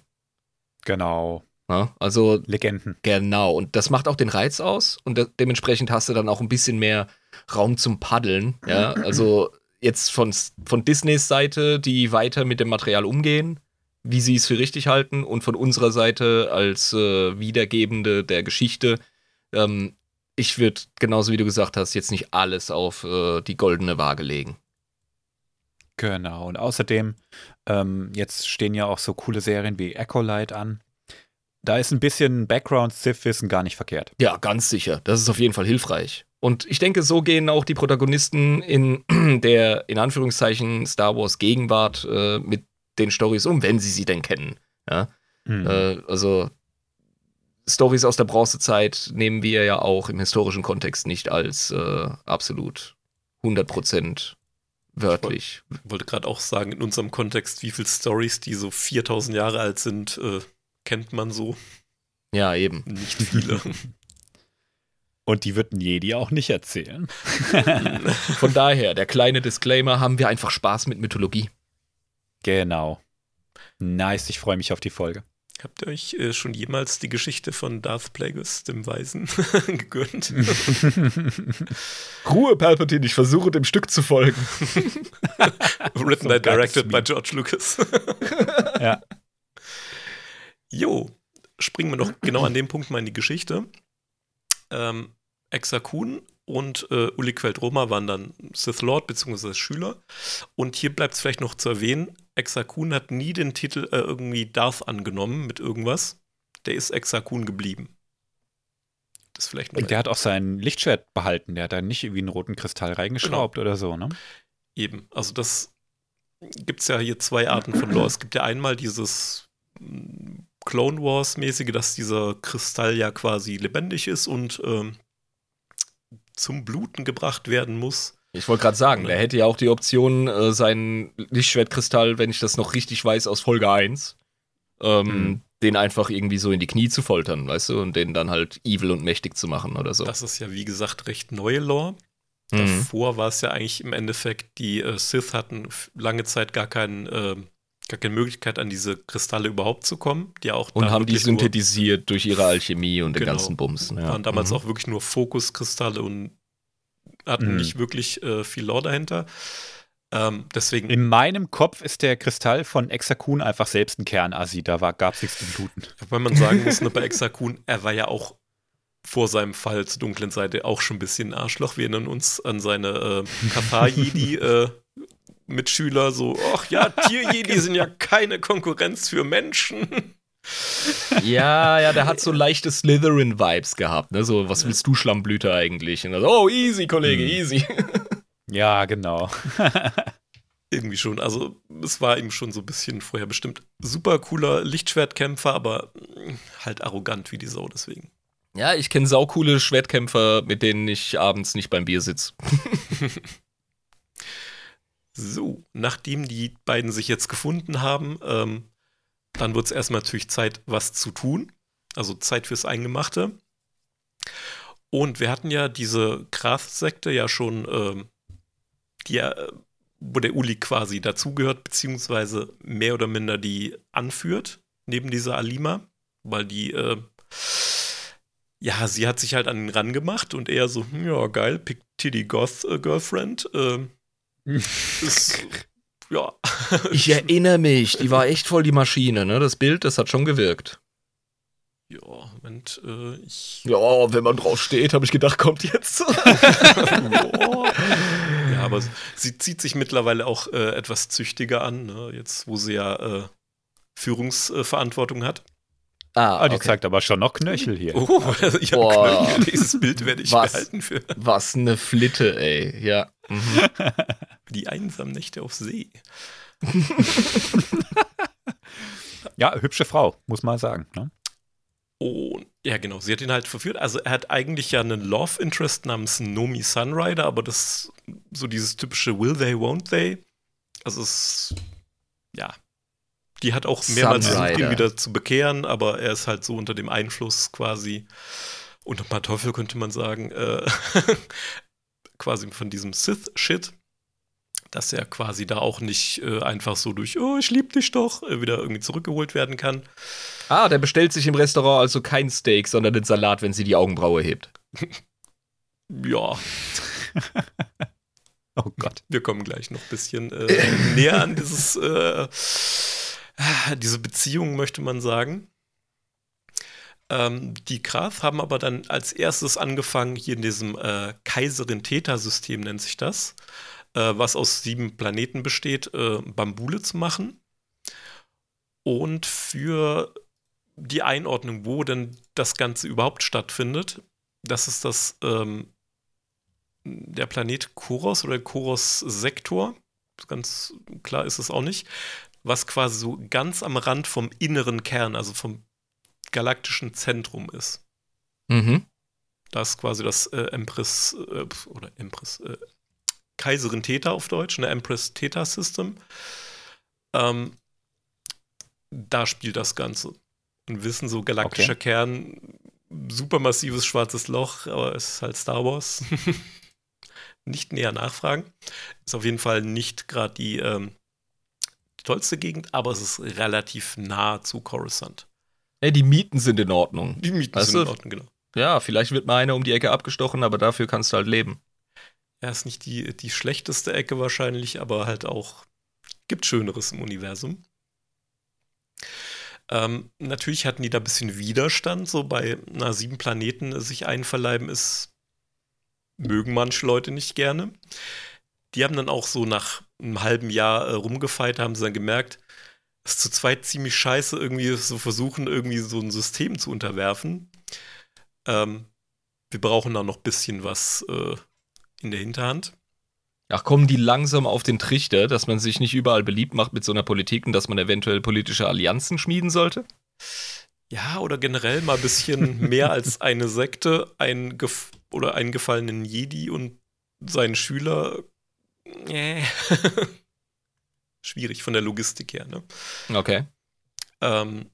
Genau. Ja, also Legenden. Genau. Und das macht auch den Reiz aus. Und de dementsprechend hast du dann auch ein bisschen mehr Raum zum Paddeln. Ja, also jetzt von, von Disneys Seite, die weiter mit dem Material umgehen, wie sie es für richtig halten, und von unserer Seite als äh, Wiedergebende der Geschichte. Ähm, ich würde, genauso wie du gesagt hast, jetzt nicht alles auf äh, die goldene Waage legen. Genau, und außerdem, ähm, jetzt stehen ja auch so coole Serien wie Echo Light an. Da ist ein bisschen Background-Sith-Wissen gar nicht verkehrt. Ja, ganz sicher. Das ist auf jeden Fall hilfreich. Und ich denke, so gehen auch die Protagonisten in der, in Anführungszeichen, Star Wars Gegenwart äh, mit den Stories um, wenn sie sie denn kennen. Ja? Mhm. Äh, also Stories aus der Bronzezeit nehmen wir ja auch im historischen Kontext nicht als äh, absolut 100% wörtlich. Ich wollte gerade auch sagen, in unserem Kontext, wie viele Stories, die so 4000 Jahre alt sind, äh, kennt man so. Ja, eben. Nicht viele. Und die wird ein Jedi auch nicht erzählen. Von daher, der kleine Disclaimer, haben wir einfach Spaß mit Mythologie. Genau. Nice, ich freue mich auf die Folge. Habt ihr euch äh, schon jemals die Geschichte von Darth Plagueis, dem Weisen, gegönnt? Ruhe, Palpatine, ich versuche dem Stück zu folgen. Written and directed by George Lucas. ja. Jo, springen wir noch genau an dem Punkt mal in die Geschichte ähm, Exakun und äh, Uli Queldroma waren dann Sith Lord bzw. Schüler. Und hier bleibt es vielleicht noch zu erwähnen, Exakun hat nie den Titel äh, irgendwie Darth angenommen mit irgendwas. Der ist Exakun geblieben. Das vielleicht noch der hat auch sein Lichtschwert behalten. Der hat da nicht irgendwie einen roten Kristall reingeschraubt genau. oder so, ne? Eben. Also das gibt es ja hier zwei Arten von Lore. Es gibt ja einmal dieses Clone Wars-mäßige, dass dieser Kristall ja quasi lebendig ist und ähm, zum Bluten gebracht werden muss. Ich wollte gerade sagen, der hätte ja auch die Option, äh, seinen Lichtschwertkristall, wenn ich das noch richtig weiß, aus Folge 1, ähm, mhm. den einfach irgendwie so in die Knie zu foltern, weißt du, und den dann halt evil und mächtig zu machen oder so. Das ist ja, wie gesagt, recht neue Lore. Mhm. Davor war es ja eigentlich im Endeffekt, die äh, Sith hatten lange Zeit gar keinen äh, gar keine Möglichkeit, an diese Kristalle überhaupt zu kommen. Die auch und haben die synthetisiert nur, durch ihre Alchemie und den genau, ganzen Bums. Ja. Waren damals mhm. auch wirklich nur Fokuskristalle und hatten mhm. nicht wirklich äh, viel Lore dahinter. Ähm, deswegen. In meinem Kopf ist der Kristall von Exakun einfach selbst ein Kernasi. Da gab es nichts zu bluten. Weil man sagen muss, ne, bei Exakun, er war ja auch vor seinem Fall zur dunklen Seite auch schon ein bisschen ein Arschloch. Wir erinnern uns an seine äh, Kappa-Jedi, äh, Mitschüler so, ach ja, Tierjedi sind ja keine Konkurrenz für Menschen. Ja, ja, der hat so leichte Slytherin-Vibes gehabt, ne? So, was willst du, Schlammblüter eigentlich? Und dann, oh, easy, Kollege, hm. easy. Ja, genau. Irgendwie schon. Also, es war ihm schon so ein bisschen vorher bestimmt. Super cooler Lichtschwertkämpfer, aber halt arrogant wie die Sau deswegen. Ja, ich kenne saukoole Schwertkämpfer, mit denen ich abends nicht beim Bier sitze. so, nachdem die beiden sich jetzt gefunden haben, ähm, dann wird es erstmal natürlich Zeit, was zu tun. Also Zeit fürs Eingemachte. Und wir hatten ja diese Krath-Sekte ja schon, ähm, die ja, wo der Uli quasi dazugehört, beziehungsweise mehr oder minder die anführt, neben dieser Alima, weil die, äh, ja, sie hat sich halt an ihn rangemacht und er so, hm, ja, geil, Pick Titty Goth äh, Girlfriend. Äh, ist, ja. Ich erinnere mich, die war echt voll die Maschine, ne? Das Bild, das hat schon gewirkt. Ja, Moment, äh, ich. Ja, wenn man drauf steht, habe ich gedacht, kommt jetzt. ja, aber sie zieht sich mittlerweile auch äh, etwas züchtiger an, ne? jetzt wo sie ja äh, Führungsverantwortung hat. Ah, ah die okay. zeigt aber schon noch Knöchel hier. Oh, ich habe Knöchel. Dieses Bild werde ich was, behalten für. Was eine Flitte, ey. Ja. Mhm. Die einsamen Nächte auf See. ja, hübsche Frau, muss man sagen. Ne? Und ja, genau, sie hat ihn halt verführt. Also er hat eigentlich ja einen Love Interest namens Nomi Sunrider, aber das so dieses typische Will they, won't they. Also es, ja, die hat auch mehrmals versucht, ihn wieder zu bekehren, aber er ist halt so unter dem Einfluss quasi, unter Teufel könnte man sagen, äh, quasi von diesem Sith-Shit dass er quasi da auch nicht äh, einfach so durch, oh, ich lieb dich doch, äh, wieder irgendwie zurückgeholt werden kann. Ah, der bestellt sich im Restaurant also kein Steak, sondern den Salat, wenn sie die Augenbraue hebt. ja. oh Gott. Wir kommen gleich noch ein bisschen äh, näher an dieses, äh, diese Beziehung, möchte man sagen. Ähm, die Krath haben aber dann als erstes angefangen, hier in diesem äh, Kaiserin-Theta-System nennt sich das, äh, was aus sieben Planeten besteht, äh, Bambule zu machen. Und für die Einordnung, wo denn das Ganze überhaupt stattfindet, das ist das ähm, der Planet Koros oder Koros-Sektor. Ganz klar ist es auch nicht. Was quasi so ganz am Rand vom inneren Kern, also vom galaktischen Zentrum ist. Mhm. Das ist quasi das äh, Empress äh, oder Empress, äh, Kaiserin Theta auf Deutsch, eine Empress Theta System. Ähm, da spielt das Ganze. Ein Wissen, so galaktischer okay. Kern, supermassives schwarzes Loch, aber es ist halt Star Wars. nicht näher nachfragen. Ist auf jeden Fall nicht gerade die, ähm, die, tollste Gegend, aber es ist relativ nah zu Coruscant. Ey, die Mieten sind in Ordnung. Die Mieten weißt sind in Ordnung, genau. Ja, vielleicht wird mal einer um die Ecke abgestochen, aber dafür kannst du halt leben. Ja, ist nicht die, die schlechteste Ecke wahrscheinlich, aber halt auch gibt Schöneres im Universum. Ähm, natürlich hatten die da ein bisschen Widerstand, so bei na, sieben Planeten sich einverleiben ist, mögen manche Leute nicht gerne. Die haben dann auch so nach einem halben Jahr äh, rumgefeiert, haben sie dann gemerkt, es ist zu zweit ziemlich scheiße, irgendwie so versuchen, irgendwie so ein System zu unterwerfen. Ähm, wir brauchen da noch ein bisschen was äh, in der Hinterhand. Ach, kommen die langsam auf den Trichter, dass man sich nicht überall beliebt macht mit so einer Politik und dass man eventuell politische Allianzen schmieden sollte? Ja, oder generell mal ein bisschen mehr als eine Sekte, ein Gef oder einen gefallenen Jedi und seinen Schüler. Äh. Schwierig von der Logistik her, ne? Okay. Ähm,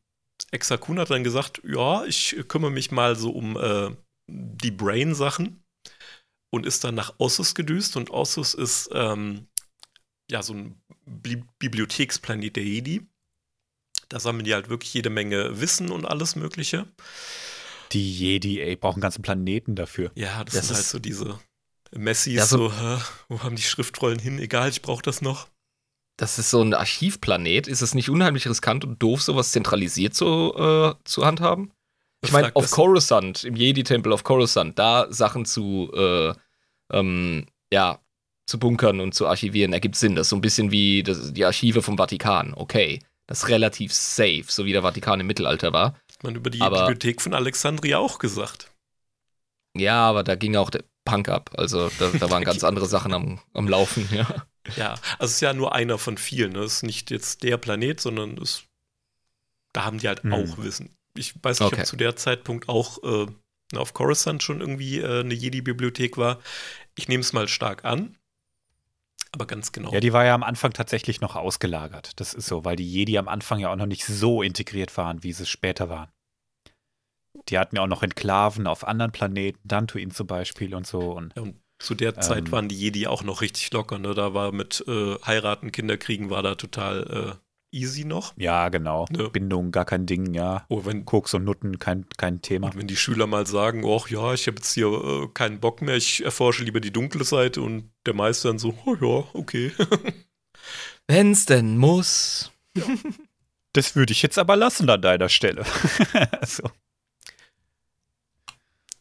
Exakun hat dann gesagt, ja, ich kümmere mich mal so um äh, die Brain-Sachen und ist dann nach Ossus gedüst. Und Ossus ist ähm, ja so ein Bi Bibliotheksplanet der Jedi. Da sammeln die halt wirklich jede Menge Wissen und alles Mögliche. Die Jedi, ey, brauchen ganzen Planeten dafür. Ja, das, das sind halt so diese Messis, ja, so, so wo haben die Schriftrollen hin? Egal, ich brauche das noch. Das ist so ein Archivplanet. Ist es nicht unheimlich riskant und doof, sowas zentralisiert zu, äh, zu handhaben? Ich meine, auf Coruscant, im Jedi-Tempel auf Coruscant, da Sachen zu, äh, ähm, ja, zu bunkern und zu archivieren, ergibt Sinn. Das ist so ein bisschen wie das, die Archive vom Vatikan. Okay, das ist relativ safe, so wie der Vatikan im Mittelalter war. Hat man über die aber, Bibliothek von Alexandria auch gesagt. Ja, aber da ging auch der Punk ab. Also da, da waren ganz andere Sachen am, am Laufen, ja. Ja, also es ist ja nur einer von vielen. Ne? Es ist nicht jetzt der Planet, sondern es, da haben die halt hm. auch Wissen. Ich weiß nicht, okay. ob zu der Zeitpunkt auch äh, auf Coruscant schon irgendwie äh, eine Jedi-Bibliothek war. Ich nehme es mal stark an. Aber ganz genau. Ja, die war ja am Anfang tatsächlich noch ausgelagert. Das ist so, weil die Jedi am Anfang ja auch noch nicht so integriert waren, wie sie es später waren. Die hatten ja auch noch Enklaven auf anderen Planeten, Dantooine zum Beispiel und so. Und, ja, und zu der Zeit ähm, waren die Jedi auch noch richtig locker. Ne? Da war mit äh, Heiraten, Kinderkriegen war da total äh, easy noch. Ja, genau. Ne? Bindung, gar kein Ding, ja. Oh, wenn, Koks und Nutten, kein, kein Thema. Und wenn die Schüler mal sagen, ach ja, ich habe jetzt hier äh, keinen Bock mehr, ich erforsche lieber die dunkle Seite und der Meister dann so, oh ja, okay. Wenn's denn muss. Ja. Das würde ich jetzt aber lassen an deiner Stelle. so.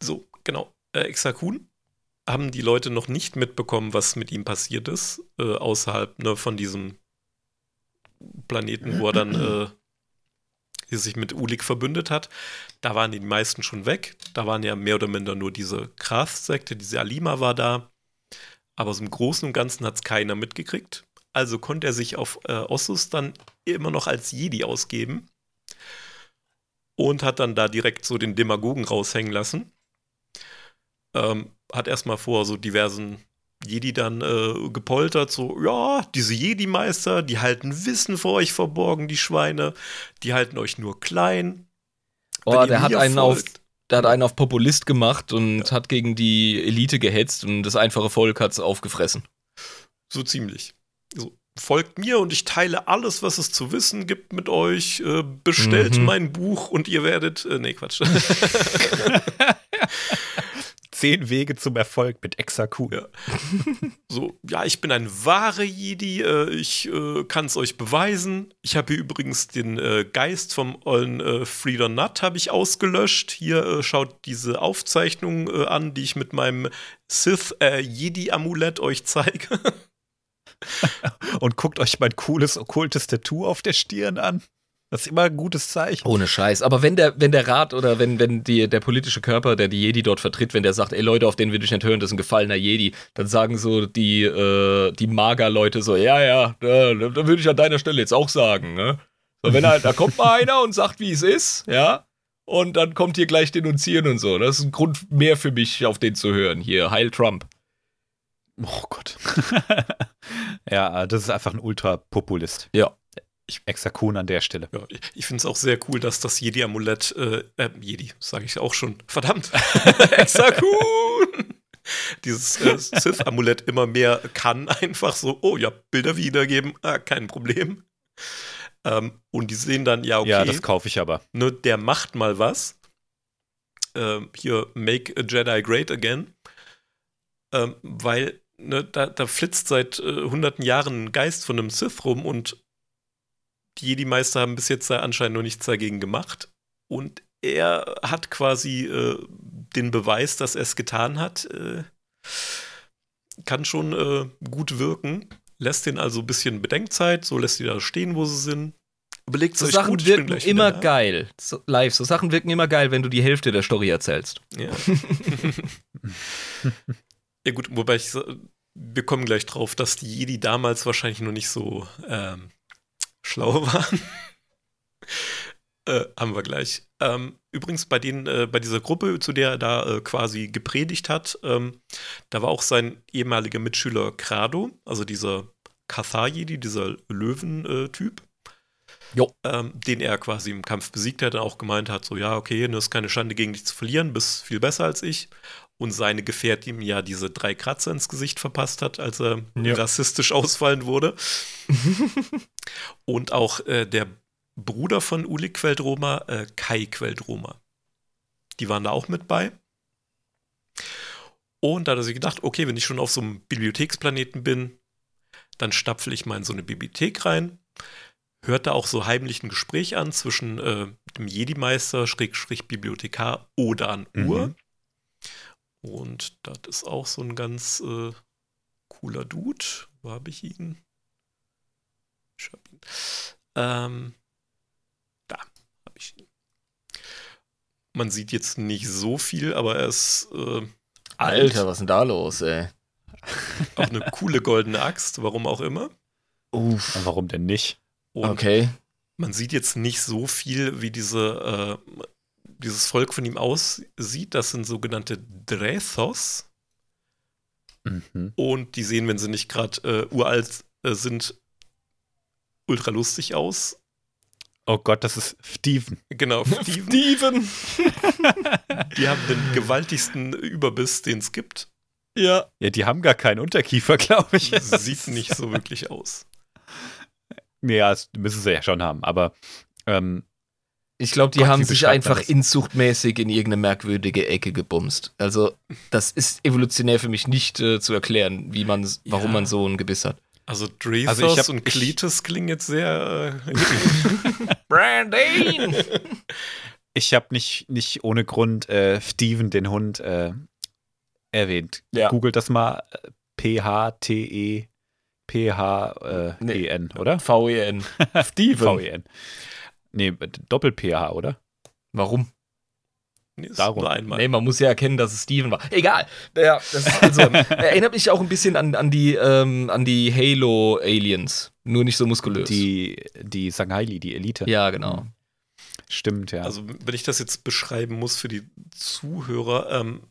so, genau. Äh, Exakun haben die Leute noch nicht mitbekommen, was mit ihm passiert ist, äh, außerhalb ne, von diesem Planeten, wo er dann äh, sich mit Ulik verbündet hat. Da waren die meisten schon weg. Da waren ja mehr oder minder nur diese Kraft-Sekte, diese Alima war da. Aber so im Großen und Ganzen hat es keiner mitgekriegt. Also konnte er sich auf äh, Ossus dann immer noch als Jedi ausgeben und hat dann da direkt so den Demagogen raushängen lassen. Ähm, hat erstmal vor so diversen Jedi dann äh, gepoltert, so, ja, diese Jedi-Meister, die halten Wissen vor euch verborgen, die Schweine, die halten euch nur klein. Oh, der hat einen auf, der hat einen auf Populist gemacht und ja. hat gegen die Elite gehetzt und das einfache Volk hat es aufgefressen. So ziemlich. So, folgt mir und ich teile alles, was es zu wissen gibt mit euch. Äh, bestellt mhm. mein Buch und ihr werdet. Äh, nee, Quatsch. Zehn Wege zum Erfolg mit Exakun. Ja. so, ja, ich bin ein wahrer Jedi. Äh, ich äh, kann es euch beweisen. Ich habe hier übrigens den äh, Geist vom ollen äh, Freedom Nut habe ich ausgelöscht. Hier äh, schaut diese Aufzeichnung äh, an, die ich mit meinem Sith äh, Jedi Amulett euch zeige. Und guckt euch mein cooles okkultes Tattoo auf der Stirn an. Das ist immer ein gutes Zeichen. Ohne Scheiß. Aber wenn der, wenn der Rat oder wenn, wenn die, der politische Körper, der die Jedi dort vertritt, wenn der sagt, ey Leute, auf den will ich nicht hören, das ist ein gefallener Jedi, dann sagen so die, äh, die Mager-Leute so, ja, ja, da, da würde ich an deiner Stelle jetzt auch sagen, ne? So, wenn halt, da kommt mal einer und sagt, wie es ist, ja, und dann kommt hier gleich denunzieren und so. Das ist ein Grund mehr für mich, auf den zu hören. Hier, Heil Trump. Oh Gott. ja, das ist einfach ein Ultrapopulist. Ja. Ich, Exakun an der Stelle. Ja, ich, ich finde es auch sehr cool, dass das Jedi-Amulett, äh, äh, Jedi, sage ich auch schon, verdammt, Exakun! Dieses äh, Sith-Amulett immer mehr kann einfach so, oh ja, Bilder wiedergeben, ah, kein Problem. Ähm, und die sehen dann, ja, okay. Ja, das kaufe ich aber. Ne, der macht mal was. Ähm, hier, make a Jedi great again. Ähm, weil ne, da, da, flitzt seit äh, hunderten Jahren ein Geist von einem Sith rum und die Jedi-Meister haben bis jetzt anscheinend noch nichts dagegen gemacht. Und er hat quasi äh, den Beweis, dass er es getan hat. Äh, kann schon äh, gut wirken. Lässt den also ein bisschen Bedenkzeit, so lässt die da stehen, wo sie sind. Überlegt so euch Sachen gut, wirken immer geil. So, live, so Sachen wirken immer geil, wenn du die Hälfte der Story erzählst. Ja. ja gut, wobei ich wir kommen gleich drauf, dass die Jedi damals wahrscheinlich noch nicht so ähm, schlau waren. äh, haben wir gleich. Ähm, übrigens bei denen, äh, bei dieser Gruppe, zu der er da äh, quasi gepredigt hat, ähm, da war auch sein ehemaliger Mitschüler Krado, also dieser Kathayedi, dieser Löwentyp. Ähm, den er quasi im Kampf besiegt hat, auch gemeint hat, so ja, okay, das ist keine Schande gegen dich zu verlieren, bist viel besser als ich. Und seine Gefährtin ihm ja diese drei Kratzer ins Gesicht verpasst hat, als er ja. rassistisch ausfallen wurde. Und auch äh, der Bruder von Uli Queldroma, äh, Kai Queldroma. Die waren da auch mit bei. Und da hat er sich gedacht, okay, wenn ich schon auf so einem Bibliotheksplaneten bin, dann stapfle ich mal in so eine Bibliothek rein. Hört da auch so heimlich ein Gespräch an zwischen äh, dem Jedi-Meister, Schrägstrich Bibliothekar Odan Ur. Mhm. Und das ist auch so ein ganz äh, cooler Dude. Wo habe ich ihn? Ich hab ihn. Ähm, da habe ich ihn. Man sieht jetzt nicht so viel, aber er ist. Äh, Alter, was ist denn da los, ey? Auch eine coole goldene Axt, warum auch immer. Uff. Warum denn nicht? Und okay. Man sieht jetzt nicht so viel, wie diese, äh, dieses Volk von ihm aussieht. Das sind sogenannte Drethos. Mhm. Und die sehen, wenn sie nicht gerade äh, uralt äh, sind, ultra lustig aus. Oh Gott, das ist Steven. Genau, Steven. Steven. die haben den gewaltigsten Überbiss, den es gibt. Ja. Ja, die haben gar keinen Unterkiefer, glaube ich. Sieht nicht so wirklich aus. Ja, das müssen sie ja schon haben, aber ähm, ich glaube, die Gott, haben sich einfach inzuchtmäßig in irgendeine merkwürdige Ecke gebumst. Also, das ist evolutionär für mich nicht äh, zu erklären, wie man, warum ja. man so ein Gebiss hat. Also Drethos also hab, und Cletus klingen jetzt sehr. Äh, Brandon! Ich habe nicht, nicht ohne Grund äh, Steven, den Hund, äh, erwähnt. Ja. Googelt das mal. P-H-T-E. P-H-E-N, nee, oder? V-E-N. Steven. V-E-N. Nee, Doppel-P-H, oder? Warum? Nee, Darum. Nur einmal. Nee, man muss ja erkennen, dass es Steven war. Egal. Ja, das also, erinnert mich auch ein bisschen an, an die, ähm, an die Halo-Aliens. Nur nicht so muskulös. Die, die Sanghaili, die Elite. Ja, genau. Stimmt, ja. Also, wenn ich das jetzt beschreiben muss für die Zuhörer, ähm,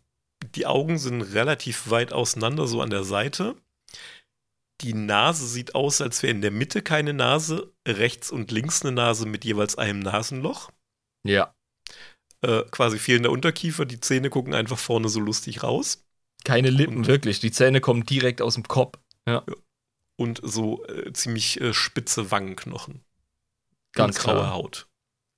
die Augen sind relativ weit auseinander, so an der Seite. Die Nase sieht aus, als wäre in der Mitte keine Nase, rechts und links eine Nase mit jeweils einem Nasenloch. Ja. Äh, quasi fehlender Unterkiefer, die Zähne gucken einfach vorne so lustig raus. Keine Lippen, und, wirklich. Die Zähne kommen direkt aus dem Kopf. Ja. Und so äh, ziemlich äh, spitze Wangenknochen. Ganz und graue. Haut.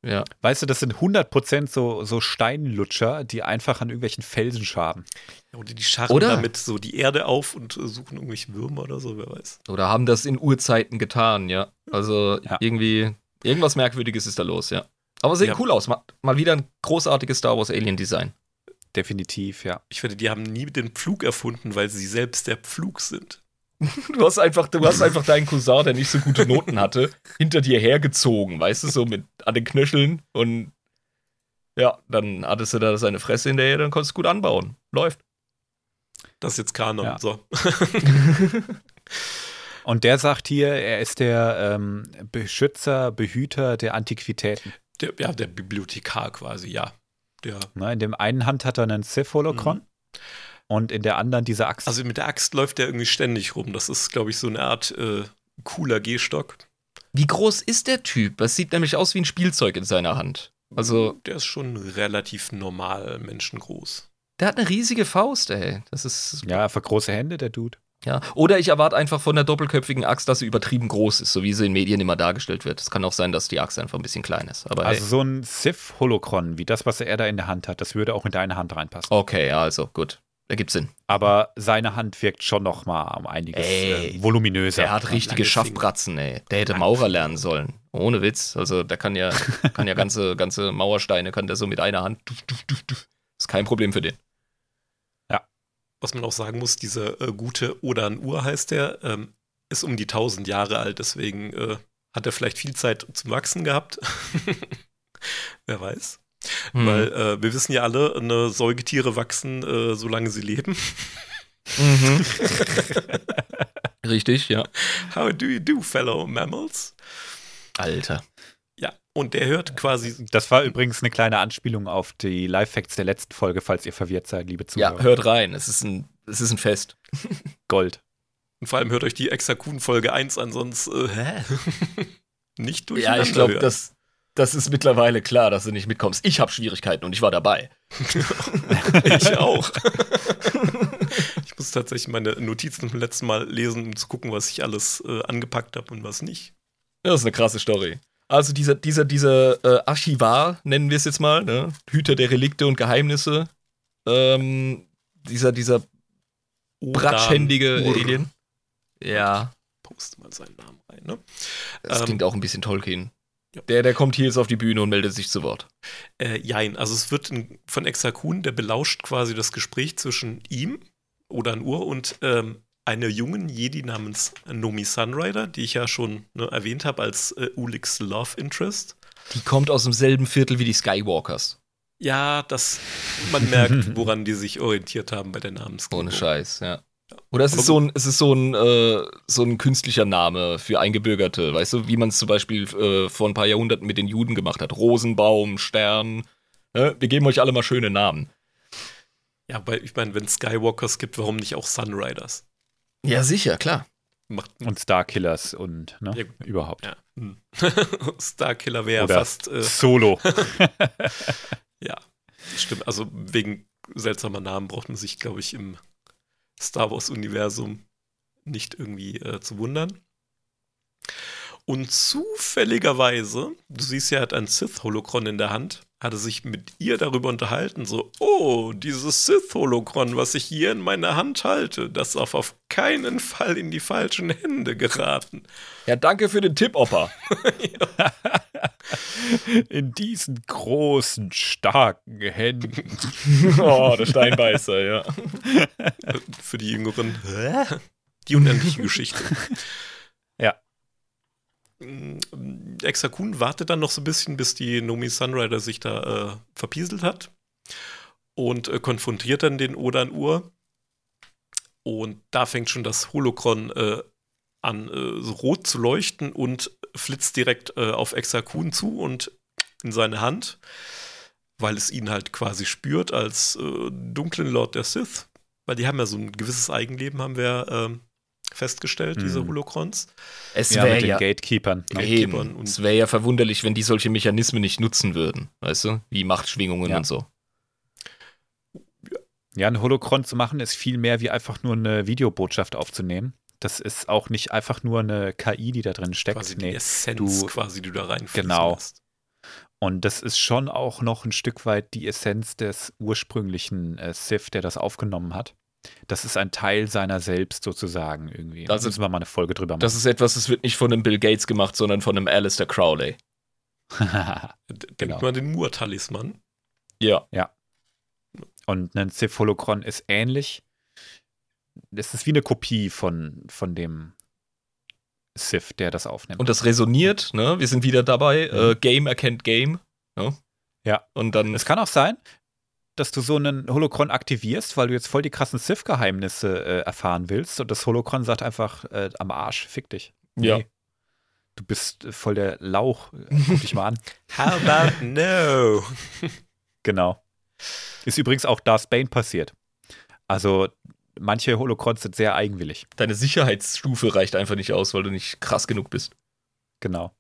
Ja. Weißt du, das sind 100% so, so Steinlutscher, die einfach an irgendwelchen Felsen schaben. Ja, oder die scharren oder? damit so die Erde auf und äh, suchen irgendwelche Würmer oder so, wer weiß. Oder haben das in Urzeiten getan, ja. Also ja. irgendwie, irgendwas Merkwürdiges ist da los, ja. Aber sieht ja. cool aus. Mal, mal wieder ein großartiges Star Wars Alien Design. Definitiv, ja. Ich finde, die haben nie den Pflug erfunden, weil sie selbst der Pflug sind. Du hast einfach, du hast einfach deinen Cousin, der nicht so gute Noten hatte, hinter dir hergezogen, weißt du, so mit an den Knöcheln und ja, dann hattest du da seine Fresse in der, dann konntest du gut anbauen. Läuft. Das ist jetzt Kanon, ja. so. und der sagt hier, er ist der ähm, Beschützer, Behüter der Antiquitäten. Der, ja, der Bibliothekar quasi, ja. Der. Na, in dem einen Hand hat er einen Sith-Holocron. Mhm und in der anderen diese Axt. Also mit der Axt läuft der irgendwie ständig rum. Das ist, glaube ich, so eine Art äh, cooler Gehstock. Wie groß ist der Typ? Das sieht nämlich aus wie ein Spielzeug in seiner Hand. Also. Der ist schon relativ normal menschengroß. Der hat eine riesige Faust, ey. Das ist. Ja, für große Hände, der Dude. Ja, oder ich erwarte einfach von der doppelköpfigen Axt, dass sie übertrieben groß ist, so wie sie in Medien immer dargestellt wird. Es kann auch sein, dass die Axt einfach ein bisschen klein ist. Aber also hey. so ein Sith-Holocron, wie das, was er da in der Hand hat, das würde auch in deine Hand reinpassen. Okay, also gut. Ergibt Sinn. Aber seine Hand wirkt schon noch mal um einiges ey, äh, voluminöser. Er hat richtige Schaffbratzen, ey. Der hätte Maurer lernen sollen. Ohne Witz. Also der kann ja, kann ja ganze, ganze Mauersteine, kann der so mit einer Hand. Ist kein Problem für den. Ja. Was man auch sagen muss, dieser äh, gute Odan Ur heißt der, ähm, ist um die 1000 Jahre alt, deswegen äh, hat er vielleicht viel Zeit zum Wachsen gehabt. Wer weiß. Mhm. Weil äh, wir wissen ja alle, ne, Säugetiere wachsen, äh, solange sie leben. Mhm. Richtig, ja. How do you do, fellow mammals? Alter. Ja, und der hört quasi. Das war übrigens eine kleine Anspielung auf die Live-Facts der letzten Folge, falls ihr verwirrt seid, liebe Zuhörer. Ja, hört rein. Es ist ein, es ist ein Fest. Gold. Und vor allem hört euch die Exakun-Folge 1 an, sonst äh, hä? nicht durcheinander Ja, ich glaube, das, das ist mittlerweile klar, dass du nicht mitkommst. Ich habe Schwierigkeiten und ich war dabei. ich auch. ich muss tatsächlich meine Notizen vom letzten Mal lesen, um zu gucken, was ich alles äh, angepackt habe und was nicht. Das ist eine krasse Story. Also dieser, dieser, dieser äh, Archivar, nennen wir es jetzt mal, ne? Hüter der Relikte und Geheimnisse, ähm, dieser, dieser bratschhändige Alien. Ja. Poste mal seinen Namen rein, ne? Das ähm, klingt auch ein bisschen Tolkien. Der, der kommt hier jetzt auf die Bühne und meldet sich zu Wort. Äh, jein, also es wird in, von Exakun, der belauscht quasi das Gespräch zwischen ihm oder an Uhr und ähm, einer jungen Jedi namens Nomi Sunrider, die ich ja schon ne, erwähnt habe als äh, Ulix Love Interest. Die kommt aus demselben Viertel wie die Skywalkers. Ja, das, man merkt, woran die sich orientiert haben bei der Namensgebung. Ohne Scheiß, ja. Oder es ist so ein, es ist so ein, äh, so ein künstlicher Name für Eingebürgerte, weißt du, wie man es zum Beispiel äh, vor ein paar Jahrhunderten mit den Juden gemacht hat. Rosenbaum, Stern. Ne? Wir geben euch alle mal schöne Namen. Ja, weil ich meine, wenn es Skywalkers gibt, warum nicht auch Sunriders? Ja, sicher, klar. Macht und Starkillers und ne, ja, überhaupt. Ja. Hm. Starkiller wäre ja fast äh, Solo. ja, stimmt. Also wegen seltsamer Namen braucht man sich, glaube ich, im Star Wars-Universum nicht irgendwie äh, zu wundern. Und zufälligerweise, du siehst ja, er hat ein Sith-Holokron in der Hand, hatte sich mit ihr darüber unterhalten, so, oh, dieses Sith-Holokron, was ich hier in meiner Hand halte, das darf auf keinen Fall in die falschen Hände geraten. Ja, danke für den Tipp, Opa. in diesen großen, starken Händen. oh, der Steinbeißer, ja. Für die Jüngeren, die unendliche Geschichte. Mm, Exakun wartet dann noch so ein bisschen, bis die Nomi Sunrider sich da äh, verpieselt hat und äh, konfrontiert dann den Odan Ur. Und da fängt schon das Holokron äh, an, äh, so rot zu leuchten und flitzt direkt äh, auf Exakun zu und in seine Hand, weil es ihn halt quasi spürt als äh, dunklen Lord der Sith. Weil die haben ja so ein gewisses Eigenleben, haben wir ähm, festgestellt, hm. diese Holocrons. Es ja, mit den ja, Gatekeepern. Ne? Gatekeepern es wäre ja verwunderlich, wenn die solche Mechanismen nicht nutzen würden, weißt du? Wie Machtschwingungen ja. und so. Ja, ein Holocron zu machen ist viel mehr wie einfach nur eine Videobotschaft aufzunehmen. Das ist auch nicht einfach nur eine KI, die da drin steckt. Quasi die nee, Essenz du, quasi, die du da reinfließen Genau. Lässt. Und das ist schon auch noch ein Stück weit die Essenz des ursprünglichen äh, Sith, der das aufgenommen hat. Das ist ein Teil seiner selbst sozusagen irgendwie. Da müssen wir mal eine Folge drüber machen. Das ist etwas, das wird nicht von einem Bill Gates gemacht, sondern von einem Alistair Crowley. Denkt genau. man den Moore-Talisman? Ja. Ja. Und ein Cephalokron ist ähnlich. Es ist wie eine Kopie von, von dem Sith, der das aufnimmt. Und das resoniert, ne? Wir sind wieder dabei. Mhm. Äh, Game erkennt Game. Ne? Ja. Und dann. Es kann auch sein, dass du so einen Holocron aktivierst, weil du jetzt voll die krassen Sith-Geheimnisse äh, erfahren willst und das Holocron sagt einfach äh, am Arsch, fick dich. Nee. Ja. Du bist äh, voll der Lauch. Guck dich mal an. How about no? genau. Ist übrigens auch Darth Bane passiert. Also manche Holocrons sind sehr eigenwillig. Deine Sicherheitsstufe reicht einfach nicht aus, weil du nicht krass genug bist. Genau.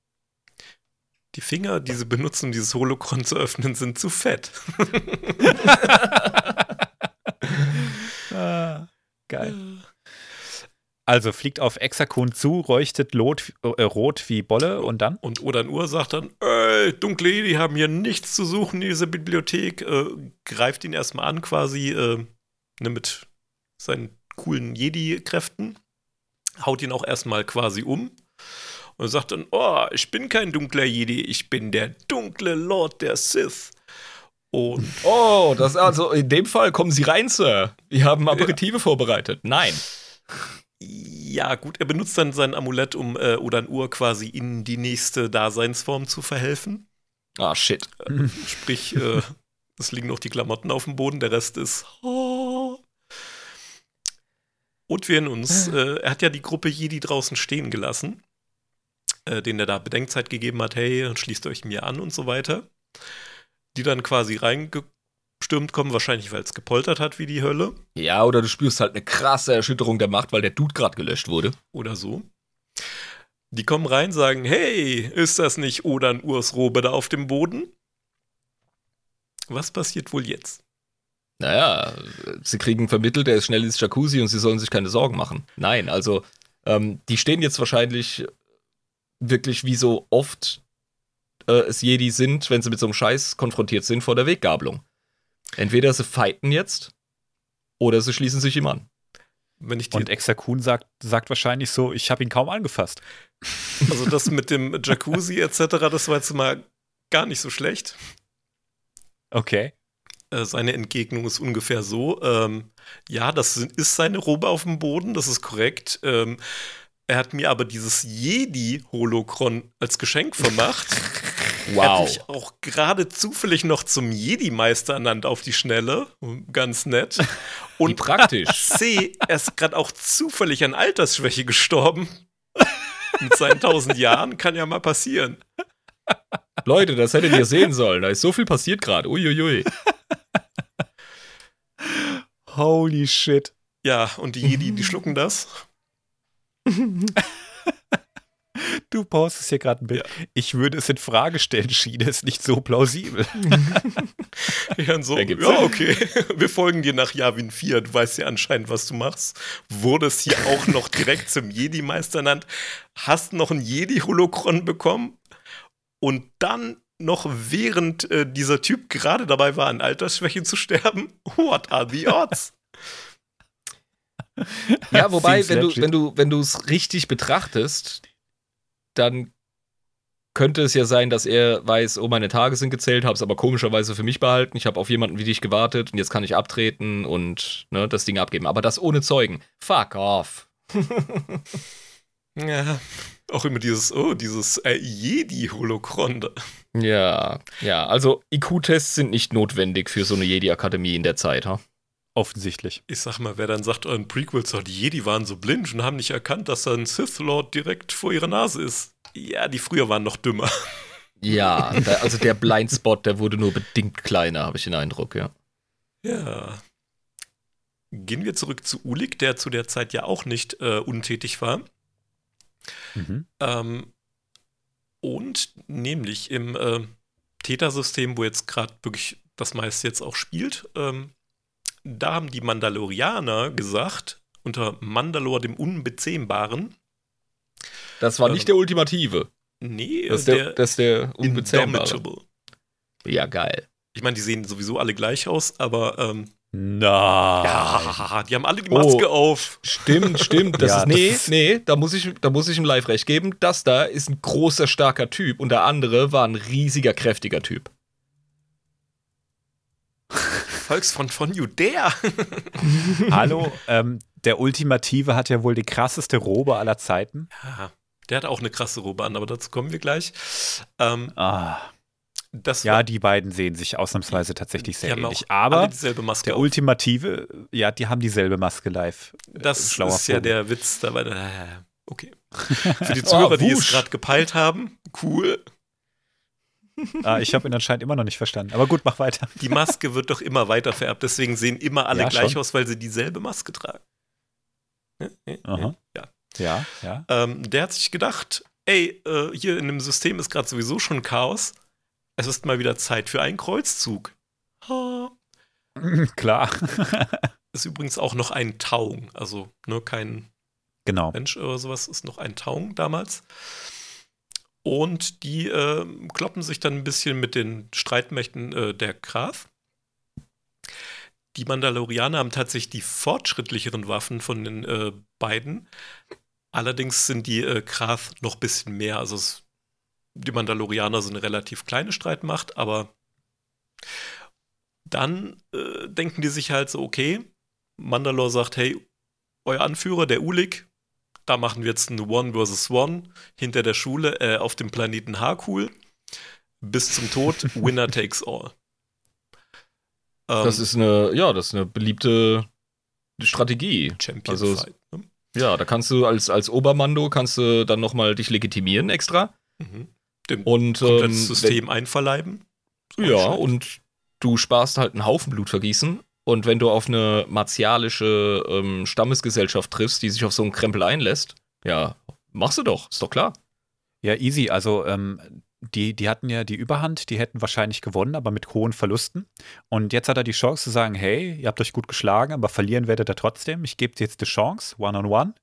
Die Finger, die sie benutzen, um dieses Holocron zu öffnen, sind zu fett. ah, geil. Also fliegt auf Exakun zu, räuchtet lot, äh, rot wie Bolle und dann? Und Odan Ur sagt dann, ey, dunkle die haben hier nichts zu suchen in dieser Bibliothek, äh, greift ihn erstmal an quasi äh, ne, mit seinen coolen Jedi-Kräften, haut ihn auch erstmal quasi um und sagt dann, oh, ich bin kein dunkler Jedi, ich bin der dunkle Lord der Sith. Und oh, das also in dem Fall kommen Sie rein, Sir. Wir haben Aperitive ja. vorbereitet. Nein. Ja, gut, er benutzt dann sein Amulett, um äh, Odan Ur quasi in die nächste Daseinsform zu verhelfen. Ah, shit. Äh, sprich, äh, es liegen noch die Klamotten auf dem Boden, der Rest ist. Oh. Und wir in uns, äh, er hat ja die Gruppe Jedi draußen stehen gelassen äh, denen er da Bedenkzeit gegeben hat, hey, schließt euch mir an und so weiter. Die dann quasi reingestürmt kommen, wahrscheinlich weil es gepoltert hat wie die Hölle. Ja, oder du spürst halt eine krasse Erschütterung der Macht, weil der Dude gerade gelöscht wurde. Oder so. Die kommen rein, sagen, hey, ist das nicht Odan Urs Robe da auf dem Boden? Was passiert wohl jetzt? Naja, sie kriegen vermittelt, er ist schnell ins Jacuzzi und sie sollen sich keine Sorgen machen. Nein, also ähm, die stehen jetzt wahrscheinlich wirklich wie so oft äh, es Jedi sind, wenn sie mit so einem Scheiß konfrontiert sind vor der Weggabelung. Entweder sie fighten jetzt oder sie schließen sich ihm an. Wenn ich Und Exakun sagt, sagt wahrscheinlich so, ich habe ihn kaum angefasst. Also das mit dem Jacuzzi etc., das war jetzt mal gar nicht so schlecht. Okay. Äh, seine Entgegnung ist ungefähr so, ähm, ja, das ist seine Robe auf dem Boden, das ist korrekt. Ähm, er hat mir aber dieses Jedi-Holocron als Geschenk vermacht. Wow. Hat mich auch gerade zufällig noch zum Jedi-Meister ernannt auf die Schnelle. Ganz nett. Und Wie praktisch. C, er ist gerade auch zufällig an Altersschwäche gestorben. Mit seinen tausend Jahren kann ja mal passieren. Leute, das hättet ihr sehen sollen. Da ist so viel passiert gerade. Uiuiui. Holy shit. Ja, und die Jedi, die schlucken das. Du postest hier gerade ein Bild. Ja. Ich würde es in Frage stellen, Schiene ist nicht so plausibel. ja, so, ja, okay. Wir folgen dir nach Javin 4. Du weißt ja anscheinend, was du machst. Wurdest hier auch noch direkt zum Jedi-Meister ernannt. Hast noch ein Jedi-Holokron bekommen. Und dann noch während äh, dieser Typ gerade dabei war, an Altersschwäche zu sterben. What are the odds? Ja, wobei, wenn du, wenn du, wenn du es richtig betrachtest, dann könnte es ja sein, dass er weiß, oh, meine Tage sind gezählt, habe es aber komischerweise für mich behalten. Ich habe auf jemanden wie dich gewartet und jetzt kann ich abtreten und ne, das Ding abgeben. Aber das ohne Zeugen. Fuck off. ja, auch immer dieses, oh, dieses äh, Jedi-Holokron. Ja, ja, also IQ-Tests sind nicht notwendig für so eine Jedi-Akademie in der Zeit, ha? Offensichtlich. Ich sag mal, wer dann sagt, oh, in Prequels, oh, die Jedi waren so blind und haben nicht erkannt, dass da ein Sith Lord direkt vor ihrer Nase ist. Ja, die früher waren noch dümmer. Ja, also der Blindspot, der wurde nur bedingt kleiner, habe ich den Eindruck, ja. Ja. Gehen wir zurück zu Ulik, der zu der Zeit ja auch nicht äh, untätig war. Mhm. Ähm, und nämlich im äh, Theta-System, wo jetzt gerade wirklich das meiste jetzt auch spielt, ähm, da haben die Mandalorianer gesagt, unter Mandalor dem Unbezähmbaren. Das war nicht ähm, der Ultimative. Nee, das ist der, der, das ist der Unbezähmbare. Ja, geil. Ich meine, die sehen sowieso alle gleich aus, aber ähm, na. Ja, die haben alle die Maske oh, auf. Stimmt, stimmt. Das ja, ist, nee, das nee, da muss, ich, da muss ich ihm live recht geben. Das da ist ein großer, starker Typ und der andere war ein riesiger, kräftiger Typ. Volksfront von Judäa. Hallo, ähm, der Ultimative hat ja wohl die krasseste Robe aller Zeiten. Ja, der hat auch eine krasse Robe an, aber dazu kommen wir gleich. Ähm, ah. ja, die beiden sehen sich ausnahmsweise tatsächlich sehr ähnlich. Aber der auf. Ultimative, ja, die haben dieselbe Maske live. Das äh, ist ja der Witz dabei. Äh, okay. Für die Zuhörer, oh, die es gerade gepeilt haben, cool. ah, ich habe ihn anscheinend immer noch nicht verstanden. Aber gut, mach weiter. Die Maske wird doch immer weiter vererbt, deswegen sehen immer alle ja, gleich schon. aus, weil sie dieselbe Maske tragen. Aha. Ja. Ja, ja. Ähm, der hat sich gedacht, ey, äh, hier in dem System ist gerade sowieso schon Chaos. Es ist mal wieder Zeit für einen Kreuzzug. Ha. Klar. ist übrigens auch noch ein Taung, also ne, kein genau. Mensch oder sowas, ist noch ein Taung damals. Und die äh, kloppen sich dann ein bisschen mit den Streitmächten äh, der Graf. Die Mandalorianer haben tatsächlich die fortschrittlicheren Waffen von den äh, beiden. Allerdings sind die äh, Krath noch ein bisschen mehr. Also es, die Mandalorianer sind eine relativ kleine Streitmacht, aber dann äh, denken die sich halt so, okay, Mandalore sagt, hey, euer Anführer, der Ulik, da machen wir jetzt ein One versus One hinter der Schule äh, auf dem Planeten Harkul. Bis zum Tod, Winner takes all. Ähm, das ist eine, ja, das ist eine beliebte Strategie. Champion also, Fight. Ne? Ja, da kannst du als, als Obermando kannst du dann nochmal dich legitimieren extra. Mhm. Dem und ähm, System einverleiben. Ja, und du sparst halt einen Haufen Blutvergießen und wenn du auf eine martialische ähm, Stammesgesellschaft triffst, die sich auf so einen Krempel einlässt, ja, machst du doch, ist doch klar. Ja, easy. Also, ähm, die, die hatten ja die Überhand, die hätten wahrscheinlich gewonnen, aber mit hohen Verlusten. Und jetzt hat er die Chance zu sagen: Hey, ihr habt euch gut geschlagen, aber verlieren werdet ihr trotzdem. Ich gebe dir jetzt die Chance, one-on-one. -on -one.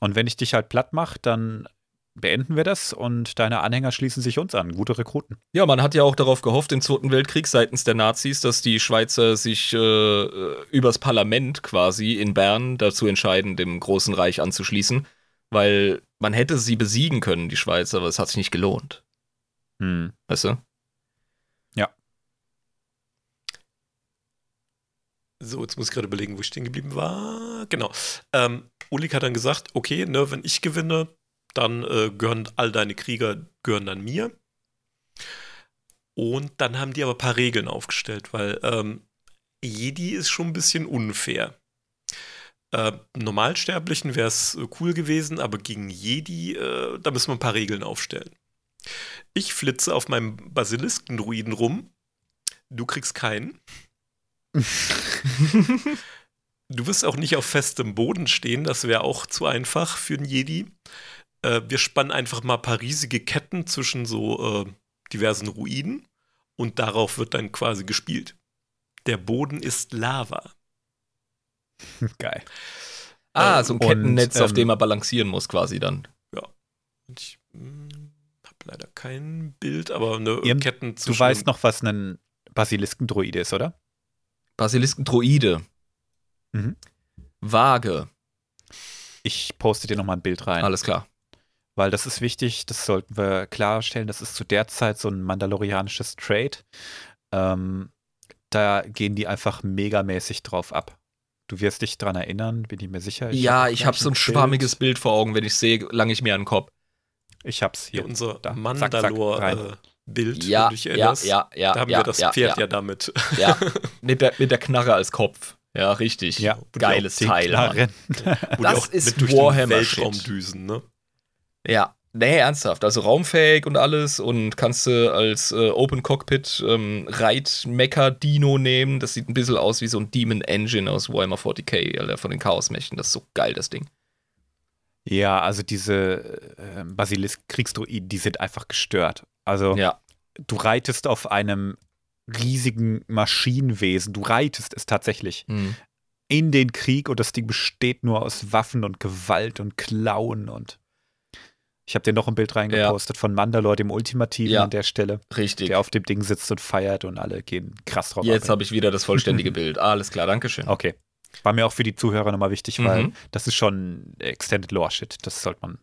Und wenn ich dich halt platt mache, dann beenden wir das und deine Anhänger schließen sich uns an. Gute Rekruten. Ja, man hat ja auch darauf gehofft im Zweiten Weltkrieg seitens der Nazis, dass die Schweizer sich äh, übers Parlament quasi in Bern dazu entscheiden, dem Großen Reich anzuschließen, weil man hätte sie besiegen können, die Schweizer, aber es hat sich nicht gelohnt. Hm. Weißt du? Ja. So, jetzt muss ich gerade überlegen, wo ich stehen geblieben war. Genau. Ähm, Ulik hat dann gesagt, okay, ne, wenn ich gewinne, dann äh, gehören all deine Krieger gehören dann mir. Und dann haben die aber ein paar Regeln aufgestellt, weil ähm, Jedi ist schon ein bisschen unfair. Äh, Normalsterblichen wäre es cool gewesen, aber gegen Jedi, äh, da müssen wir ein paar Regeln aufstellen. Ich flitze auf meinem Basilisken-Druiden rum. Du kriegst keinen. du wirst auch nicht auf festem Boden stehen, das wäre auch zu einfach für einen Jedi. Äh, wir spannen einfach mal ein paar riesige Ketten zwischen so äh, diversen Ruinen und darauf wird dann quasi gespielt. Der Boden ist Lava. Geil. Ah, so ein Kettennetz, und, auf dem ähm, man balancieren muss, quasi dann. Ja. Und ich hm, habe leider kein Bild, aber eine Ian, Ketten Du weißt noch, was ein Basiliskendroide ist, oder? Basiliskendroide. Mhm. Waage. Ich poste dir nochmal ein Bild rein. Alles klar. Weil das ist wichtig, das sollten wir klarstellen. Das ist zu der Zeit so ein mandalorianisches Trade. Ähm, da gehen die einfach megamäßig drauf ab. Du wirst dich dran erinnern, bin ich mir sicher. Ich ja, hab ich habe so ein Bild. schwammiges Bild vor Augen, wenn ich sehe, lange ich mir an den Kopf. Ich hab's hier. Ja, unser Mandalore-Bild, äh, ja, ja, ja, ja, Da haben ja, wir das ja, Pferd ja, ja damit. Ja, mit der, mit der Knarre als Kopf. Ja, richtig. Ja, Geiles Teil. das ist Warhammer Weltraumdüsen, ne? Ja, Nee, ernsthaft. Also raumfähig und alles und kannst du als äh, Open Cockpit ähm, Reit-Mecha-Dino nehmen. Das sieht ein bisschen aus wie so ein Demon Engine aus Warhammer 40k, Alter, von den Chaos-Mächten. Das ist so geil, das Ding. Ja, also diese äh, Basilisk-Kriegsdruiden, die sind einfach gestört. Also, ja. du reitest auf einem riesigen Maschinenwesen. Du reitest es tatsächlich. Hm. In den Krieg und das Ding besteht nur aus Waffen und Gewalt und Klauen und ich habe dir noch ein Bild reingepostet ja. von Mandalore, dem Ultimativen ja, an der Stelle. Richtig. Der auf dem Ding sitzt und feiert und alle gehen krass drauf. Jetzt habe ich wieder das vollständige Bild. Alles klar, Dankeschön. Okay. War mir auch für die Zuhörer nochmal wichtig, mhm. weil das ist schon Extended Lore Shit. Das sollte man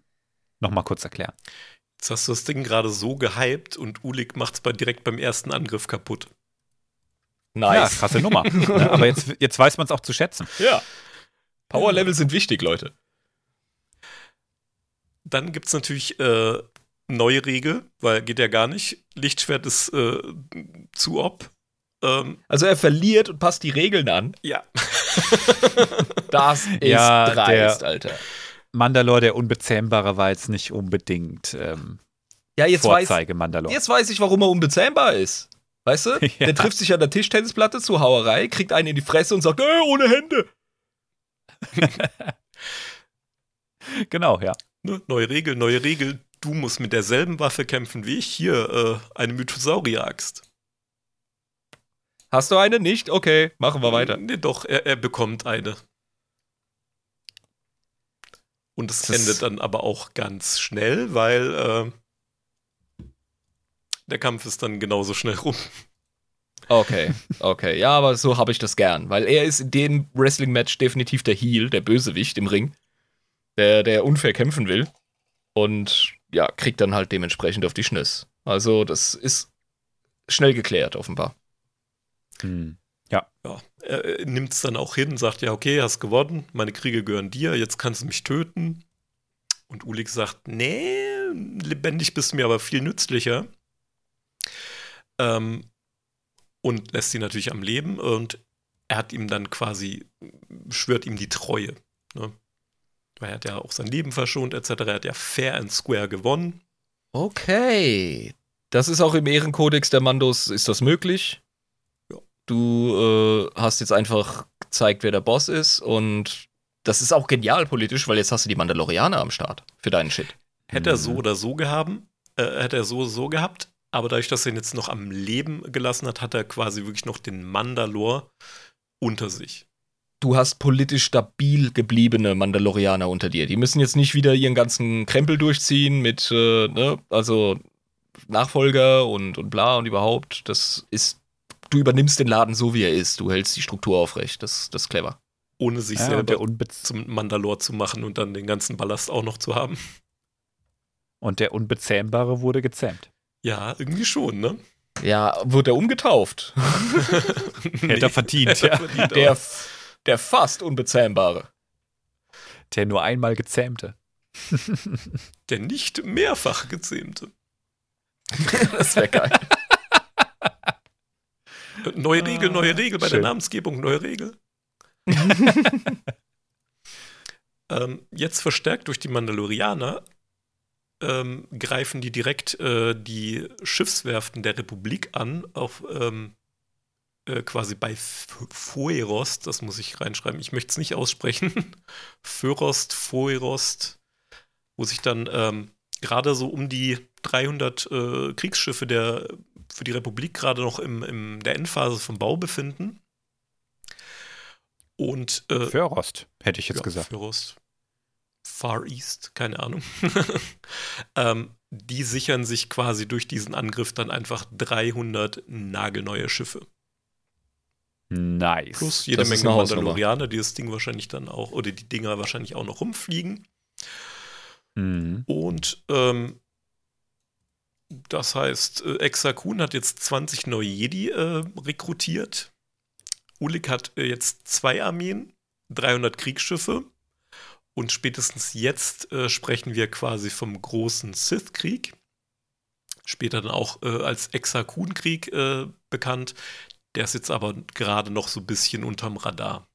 nochmal kurz erklären. Jetzt hast du das Ding gerade so gehypt und Ulik macht es direkt beim ersten Angriff kaputt. Nice. Ja, krasse Nummer. ja, aber jetzt, jetzt weiß man es auch zu schätzen. Ja. Power Level sind wichtig, Leute. Dann gibt es natürlich äh, neue Regel, weil geht ja gar nicht. Lichtschwert ist äh, zu ob. Ähm, also er verliert und passt die Regeln an. Ja. das ist ja, dreist, der Alter. Mandalore, der Unbezähmbare, war jetzt nicht unbedingt ähm, ja, jetzt Vorzeige weiß, Mandalore. Jetzt weiß ich, warum er unbezähmbar ist. Weißt du? ja. Der trifft sich an der Tischtennisplatte zur Hauerei, kriegt einen in die Fresse und sagt, äh, ohne Hände. genau, ja. Ne? Neue Regel, neue Regel. Du musst mit derselben Waffe kämpfen wie ich. Hier, äh, eine Mythosaurier-Axt. Hast du eine? Nicht? Okay, machen wir weiter. Nee, doch, er, er bekommt eine. Und es endet dann aber auch ganz schnell, weil äh, der Kampf ist dann genauso schnell rum. Okay, okay. Ja, aber so habe ich das gern, weil er ist in dem Wrestling-Match definitiv der Heel, der Bösewicht im Ring der, der unfair kämpfen will. Und ja, kriegt dann halt dementsprechend auf die Schniss. Also, das ist schnell geklärt, offenbar. Hm. Ja. ja. Er nimmt es dann auch hin, sagt, ja, okay, hast gewonnen, meine Kriege gehören dir, jetzt kannst du mich töten. Und Ulik sagt, nee, lebendig bist du mir aber viel nützlicher. Ähm, und lässt sie natürlich am Leben und er hat ihm dann quasi, schwört ihm die Treue. Ne? Weil er hat ja auch sein Leben verschont etc. Er hat ja fair and square gewonnen. Okay. Das ist auch im Ehrenkodex der Mandos, ist das möglich? Ja. Du äh, hast jetzt einfach gezeigt, wer der Boss ist und das ist auch genial politisch, weil jetzt hast du die Mandalorianer am Start für deinen Shit. Hätte er so mhm. oder so gehabt, äh, hätte er so oder so gehabt, aber dadurch, dass er ihn jetzt noch am Leben gelassen hat, hat er quasi wirklich noch den Mandalor unter sich du hast politisch stabil gebliebene Mandalorianer unter dir. Die müssen jetzt nicht wieder ihren ganzen Krempel durchziehen mit, äh, ne, also Nachfolger und, und bla und überhaupt. Das ist, du übernimmst den Laden so, wie er ist. Du hältst die Struktur aufrecht. Das, das ist clever. Ohne sich ja, selber zum Mandalor zu machen und dann den ganzen Ballast auch noch zu haben. Und der Unbezähmbare wurde gezähmt. Ja, irgendwie schon, ne? Ja, wurde er umgetauft. Hätte er verdient, Hätte er verdient der, der fast Unbezähmbare. Der nur einmal gezähmte. Der nicht mehrfach gezähmte. das wäre geil. Neue Regel, neue Regel bei Schön. der Namensgebung, neue Regel. ähm, jetzt verstärkt durch die Mandalorianer ähm, greifen die direkt äh, die Schiffswerften der Republik an, auf ähm, äh, quasi bei Foerost, das muss ich reinschreiben, ich möchte es nicht aussprechen. Förost, Foerost, wo sich dann ähm, gerade so um die 300 äh, Kriegsschiffe der, für die Republik gerade noch im, in der Endphase vom Bau befinden. Und äh, Förost, hätte ich jetzt ja, gesagt. Förost. Far East, keine Ahnung. ähm, die sichern sich quasi durch diesen Angriff dann einfach 300 nagelneue Schiffe. Nice. Plus jede das Menge Mandalorianer, die das Ding wahrscheinlich dann auch, oder die Dinger wahrscheinlich auch noch rumfliegen. Mhm. Und ähm, das heißt, äh, Exakun hat jetzt 20 neue Jedi äh, rekrutiert. Ulik hat äh, jetzt zwei Armeen, 300 Kriegsschiffe. Und spätestens jetzt äh, sprechen wir quasi vom großen Sith-Krieg. Später dann auch äh, als Exakun-Krieg äh, bekannt. Der ist jetzt aber gerade noch so ein bisschen unterm Radar.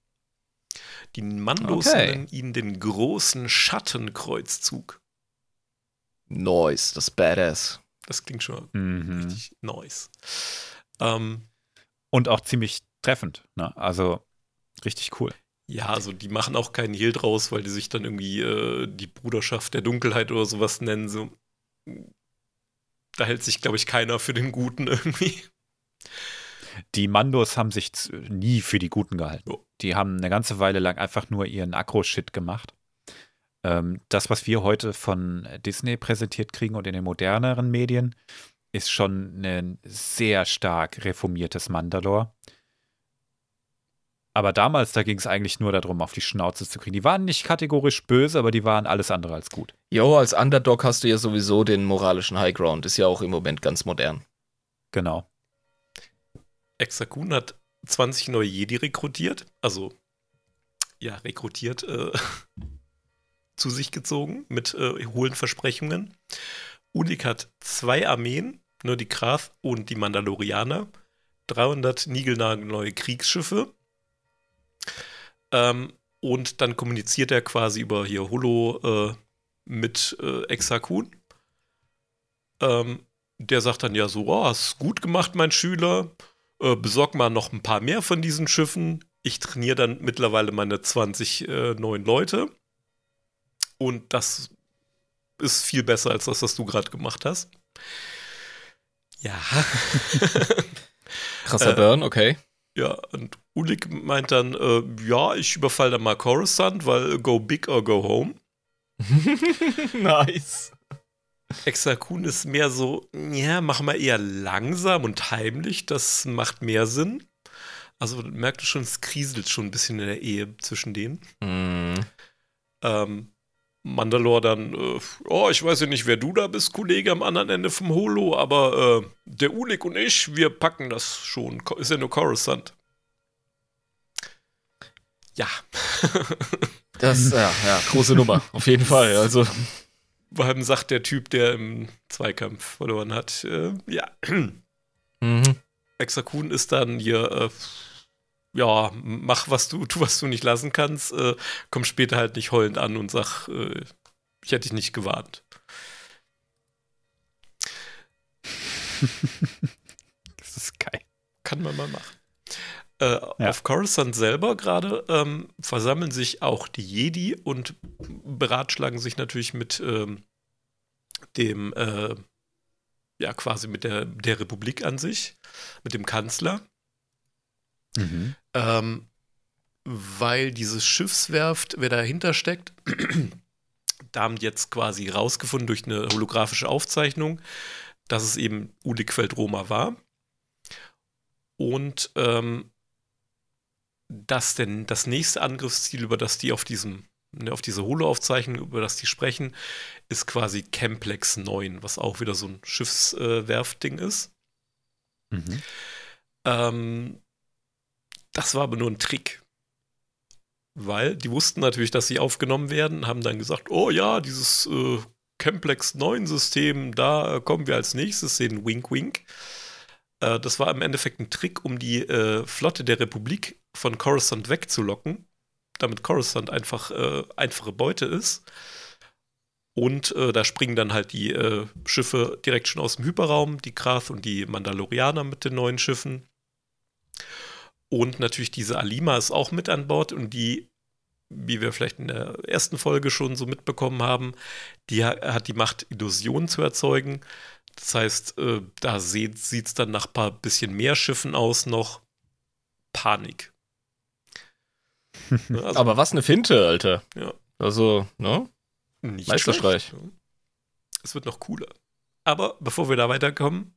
Die Mandos okay. nennen ihn den großen Schattenkreuzzug. Nice, das ist badass. Das klingt schon mhm. richtig nice. Ähm, Und auch ziemlich treffend, ne? Also richtig cool. Ja, also die machen auch keinen Hehl draus, weil die sich dann irgendwie äh, die Bruderschaft der Dunkelheit oder sowas nennen. So. Da hält sich, glaube ich, keiner für den Guten irgendwie. Die Mandos haben sich nie für die Guten gehalten. Die haben eine ganze Weile lang einfach nur ihren Akro-Shit gemacht. Ähm, das, was wir heute von Disney präsentiert kriegen und in den moderneren Medien, ist schon ein sehr stark reformiertes Mandalore. Aber damals, da ging es eigentlich nur darum, auf die Schnauze zu kriegen. Die waren nicht kategorisch böse, aber die waren alles andere als gut. Jo, als Underdog hast du ja sowieso den moralischen Highground. Ist ja auch im Moment ganz modern. Genau. Exakun hat 20 neue Jedi rekrutiert. Also, ja, rekrutiert, äh, zu sich gezogen mit äh, hohlen Versprechungen. Unik hat zwei Armeen, nur die Krath und die Mandalorianer. 300 niegelnagelneue Kriegsschiffe ähm, und dann kommuniziert er quasi über hier Holo äh, mit äh, Exakun. Ähm, der sagt dann ja so, oh, hast gut gemacht, mein Schüler. Äh, besorg mal noch ein paar mehr von diesen Schiffen. Ich trainiere dann mittlerweile meine 20 äh, neuen Leute. Und das ist viel besser als das, was du gerade gemacht hast. Ja. Krasser Burn, okay. Ja, und Ulik meint dann, äh, ja, ich überfall dann mal Coruscant, weil go big or go home. nice. Exakun ist mehr so, ja, machen wir eher langsam und heimlich, das macht mehr Sinn. Also merkt du schon, es kriselt schon ein bisschen in der Ehe zwischen denen. Mm. Ähm, Mandalore dann, äh, oh, ich weiß ja nicht, wer du da bist, Kollege am anderen Ende vom Holo, aber äh, der Ulik und ich, wir packen das schon. Ist ja nur Coruscant. Ja. das, ja, ja, große Nummer, auf jeden Fall. Also. Vor allem sagt der Typ, der im Zweikampf verloren hat, äh, ja. Mhm. Exakun ist dann hier, äh, ja, mach was du, tu was du nicht lassen kannst, äh, komm später halt nicht heulend an und sag, äh, ich hätte dich nicht gewarnt. das ist geil. Kann man mal machen. Äh, ja. Auf Coruscant selber gerade ähm, versammeln sich auch die Jedi und beratschlagen sich natürlich mit ähm, dem, äh, ja, quasi mit der, der Republik an sich, mit dem Kanzler. Mhm. Ähm, weil dieses Schiffswerft, wer dahinter steckt, da haben jetzt quasi rausgefunden durch eine holographische Aufzeichnung, dass es eben Uliqueld Roma war. Und ähm, dass denn das nächste Angriffsziel, über das die auf diesem, ne, auf diese Holo-Aufzeichnung, über das die sprechen, ist quasi Camplex 9, was auch wieder so ein Schiffswerftding äh, ist. Mhm. Ähm, das war aber nur ein Trick. Weil die wussten natürlich, dass sie aufgenommen werden, haben dann gesagt, oh ja, dieses äh, Chemplex 9 System, da kommen wir als nächstes hin, wink wink. Äh, das war im Endeffekt ein Trick, um die äh, Flotte der Republik von Coruscant wegzulocken, damit Coruscant einfach äh, einfache Beute ist. Und äh, da springen dann halt die äh, Schiffe direkt schon aus dem Hyperraum, die Krath und die Mandalorianer mit den neuen Schiffen. Und natürlich diese Alima ist auch mit an Bord und die, wie wir vielleicht in der ersten Folge schon so mitbekommen haben, die hat die Macht, Illusionen zu erzeugen. Das heißt, äh, da sieht es dann nach ein paar bisschen mehr Schiffen aus noch. Panik. also, Aber was eine Finte, Alter. Ja. Also, ne? Nicht Meisterstreich. Schlecht. Es wird noch cooler. Aber bevor wir da weiterkommen,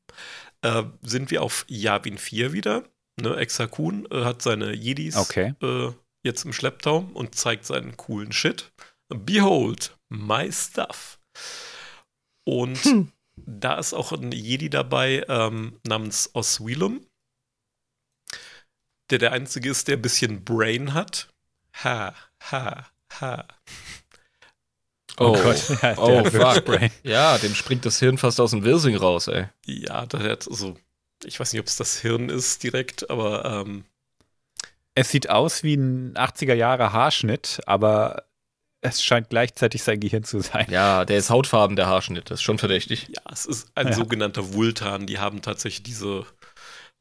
äh, sind wir auf Yavin 4 wieder. Ne, Exakun äh, hat seine Jedis okay. äh, jetzt im Schlepptau und zeigt seinen coolen Shit. Behold, my stuff. Und hm. Da ist auch ein Jedi dabei ähm, namens Oswilum, der der einzige ist, der ein bisschen Brain hat. Ha, ha, ha. Oh, oh Gott. Ja, oh, fuck. Brain. Ja, dem springt das Hirn fast aus dem Wirsing raus, ey. Ja, der hat so, ich weiß nicht, ob es das Hirn ist direkt, aber ähm, es sieht aus wie ein 80er Jahre Haarschnitt, aber es scheint gleichzeitig sein Gehirn zu sein. Ja, der ist hautfarben, der Haarschnitt. Das ist schon verdächtig. Ja, es ist ein ja. sogenannter Vultan. Die haben tatsächlich diese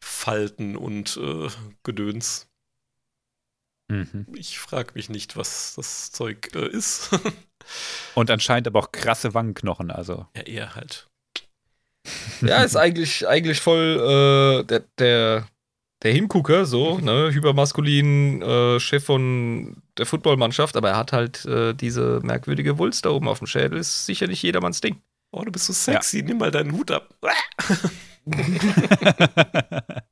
Falten und äh, Gedöns. Mhm. Ich frage mich nicht, was das Zeug äh, ist. und anscheinend aber auch krasse Wangenknochen, also. Ja, eher halt. ja, ist eigentlich, eigentlich voll äh, der, der der Hingucker, so, ne, hypermaskulin, äh, Chef von der Footballmannschaft, aber er hat halt äh, diese merkwürdige Wulst da oben auf dem Schädel, ist sicher nicht jedermanns Ding. Oh, du bist so sexy, ja. nimm mal deinen Hut ab.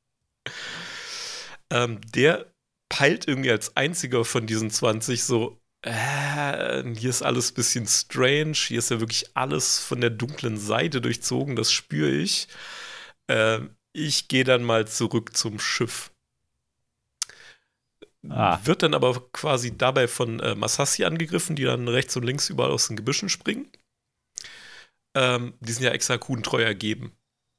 ähm, der peilt irgendwie als einziger von diesen 20 so, äh, hier ist alles ein bisschen strange, hier ist ja wirklich alles von der dunklen Seite durchzogen, das spüre ich. Ähm, ich gehe dann mal zurück zum Schiff. Ah. Wird dann aber quasi dabei von äh, Masassi angegriffen, die dann rechts und links überall aus den Gebüschen springen. Ähm, die sind ja extra kuhntreu ergeben.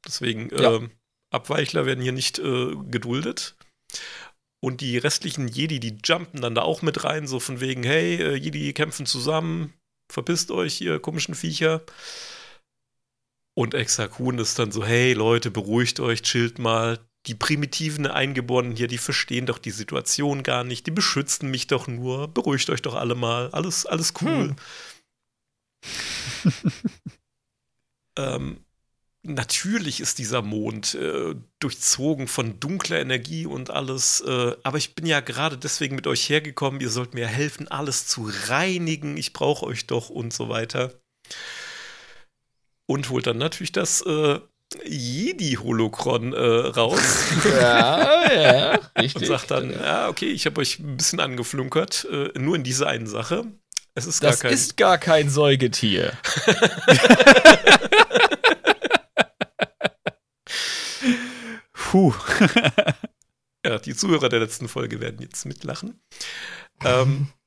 Deswegen, ja. ähm, Abweichler werden hier nicht äh, geduldet. Und die restlichen Jedi, die jumpen dann da auch mit rein, so von wegen, hey, äh, Jedi kämpfen zusammen, verpisst euch, ihr komischen Viecher. Und Exakun ist dann so, hey Leute, beruhigt euch, chillt mal. Die primitiven Eingeborenen hier, die verstehen doch die Situation gar nicht, die beschützen mich doch nur. Beruhigt euch doch alle mal, alles, alles cool. Hm. ähm, natürlich ist dieser Mond äh, durchzogen von dunkler Energie und alles, äh, aber ich bin ja gerade deswegen mit euch hergekommen, ihr sollt mir helfen, alles zu reinigen, ich brauche euch doch und so weiter und holt dann natürlich das äh, Jedi-Holokron äh, raus. ja, ja, richtig. Und sagt dann, ja, okay, ich habe euch ein bisschen angeflunkert, äh, nur in dieser einen Sache. Es ist das gar kein ist gar kein Säugetier. Puh. ja, die Zuhörer der letzten Folge werden jetzt mitlachen. ähm,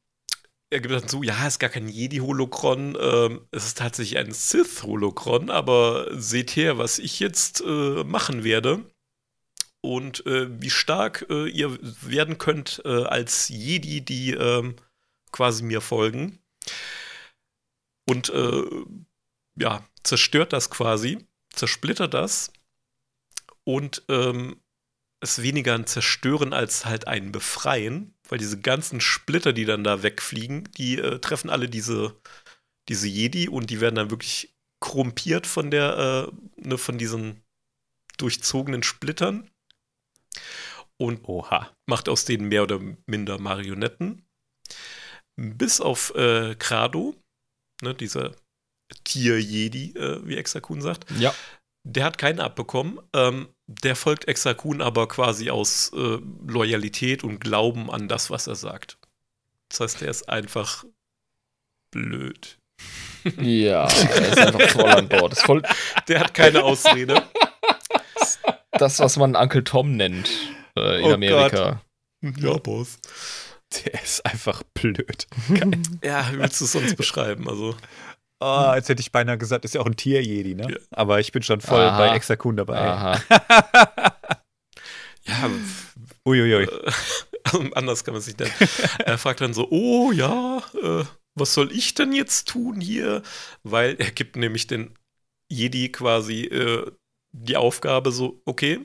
er gibt dann zu, ja, es ist gar kein Jedi-Holokron, ähm, es ist tatsächlich ein Sith-Holokron, aber seht her, was ich jetzt äh, machen werde und äh, wie stark äh, ihr werden könnt äh, als Jedi, die ähm, quasi mir folgen. Und äh, ja, zerstört das quasi, zersplittert das und ähm, es weniger ein Zerstören als halt ein Befreien, weil diese ganzen Splitter, die dann da wegfliegen, die äh, treffen alle diese, diese Jedi und die werden dann wirklich korrumpiert von der, äh, ne, von diesen durchzogenen Splittern und Oha. macht aus denen mehr oder minder Marionetten. Bis auf äh, Krado, ne, dieser Tier-Jedi, äh, wie Exakun sagt. Ja. Der hat keinen abbekommen. Ähm, der folgt Exakun aber quasi aus äh, Loyalität und Glauben an das, was er sagt. Das heißt, er ist einfach blöd. Ja, er ist einfach voll an Bord. Voll der hat keine Ausrede. Das, was man Uncle Tom nennt äh, in oh Amerika. Gott. Ja, Boss. Der ist einfach blöd. ja, wie willst du es sonst beschreiben? Also. Oh, als hätte ich beinahe gesagt, ist ja auch ein Tier-Jedi, ne? Ja. Aber ich bin schon voll Aha. bei Exakun dabei. Aha. Ja, Uiuiui. äh, anders kann man sich nennen. Er fragt dann so, oh ja, äh, was soll ich denn jetzt tun hier? Weil er gibt nämlich den Jedi quasi äh, die Aufgabe so, okay,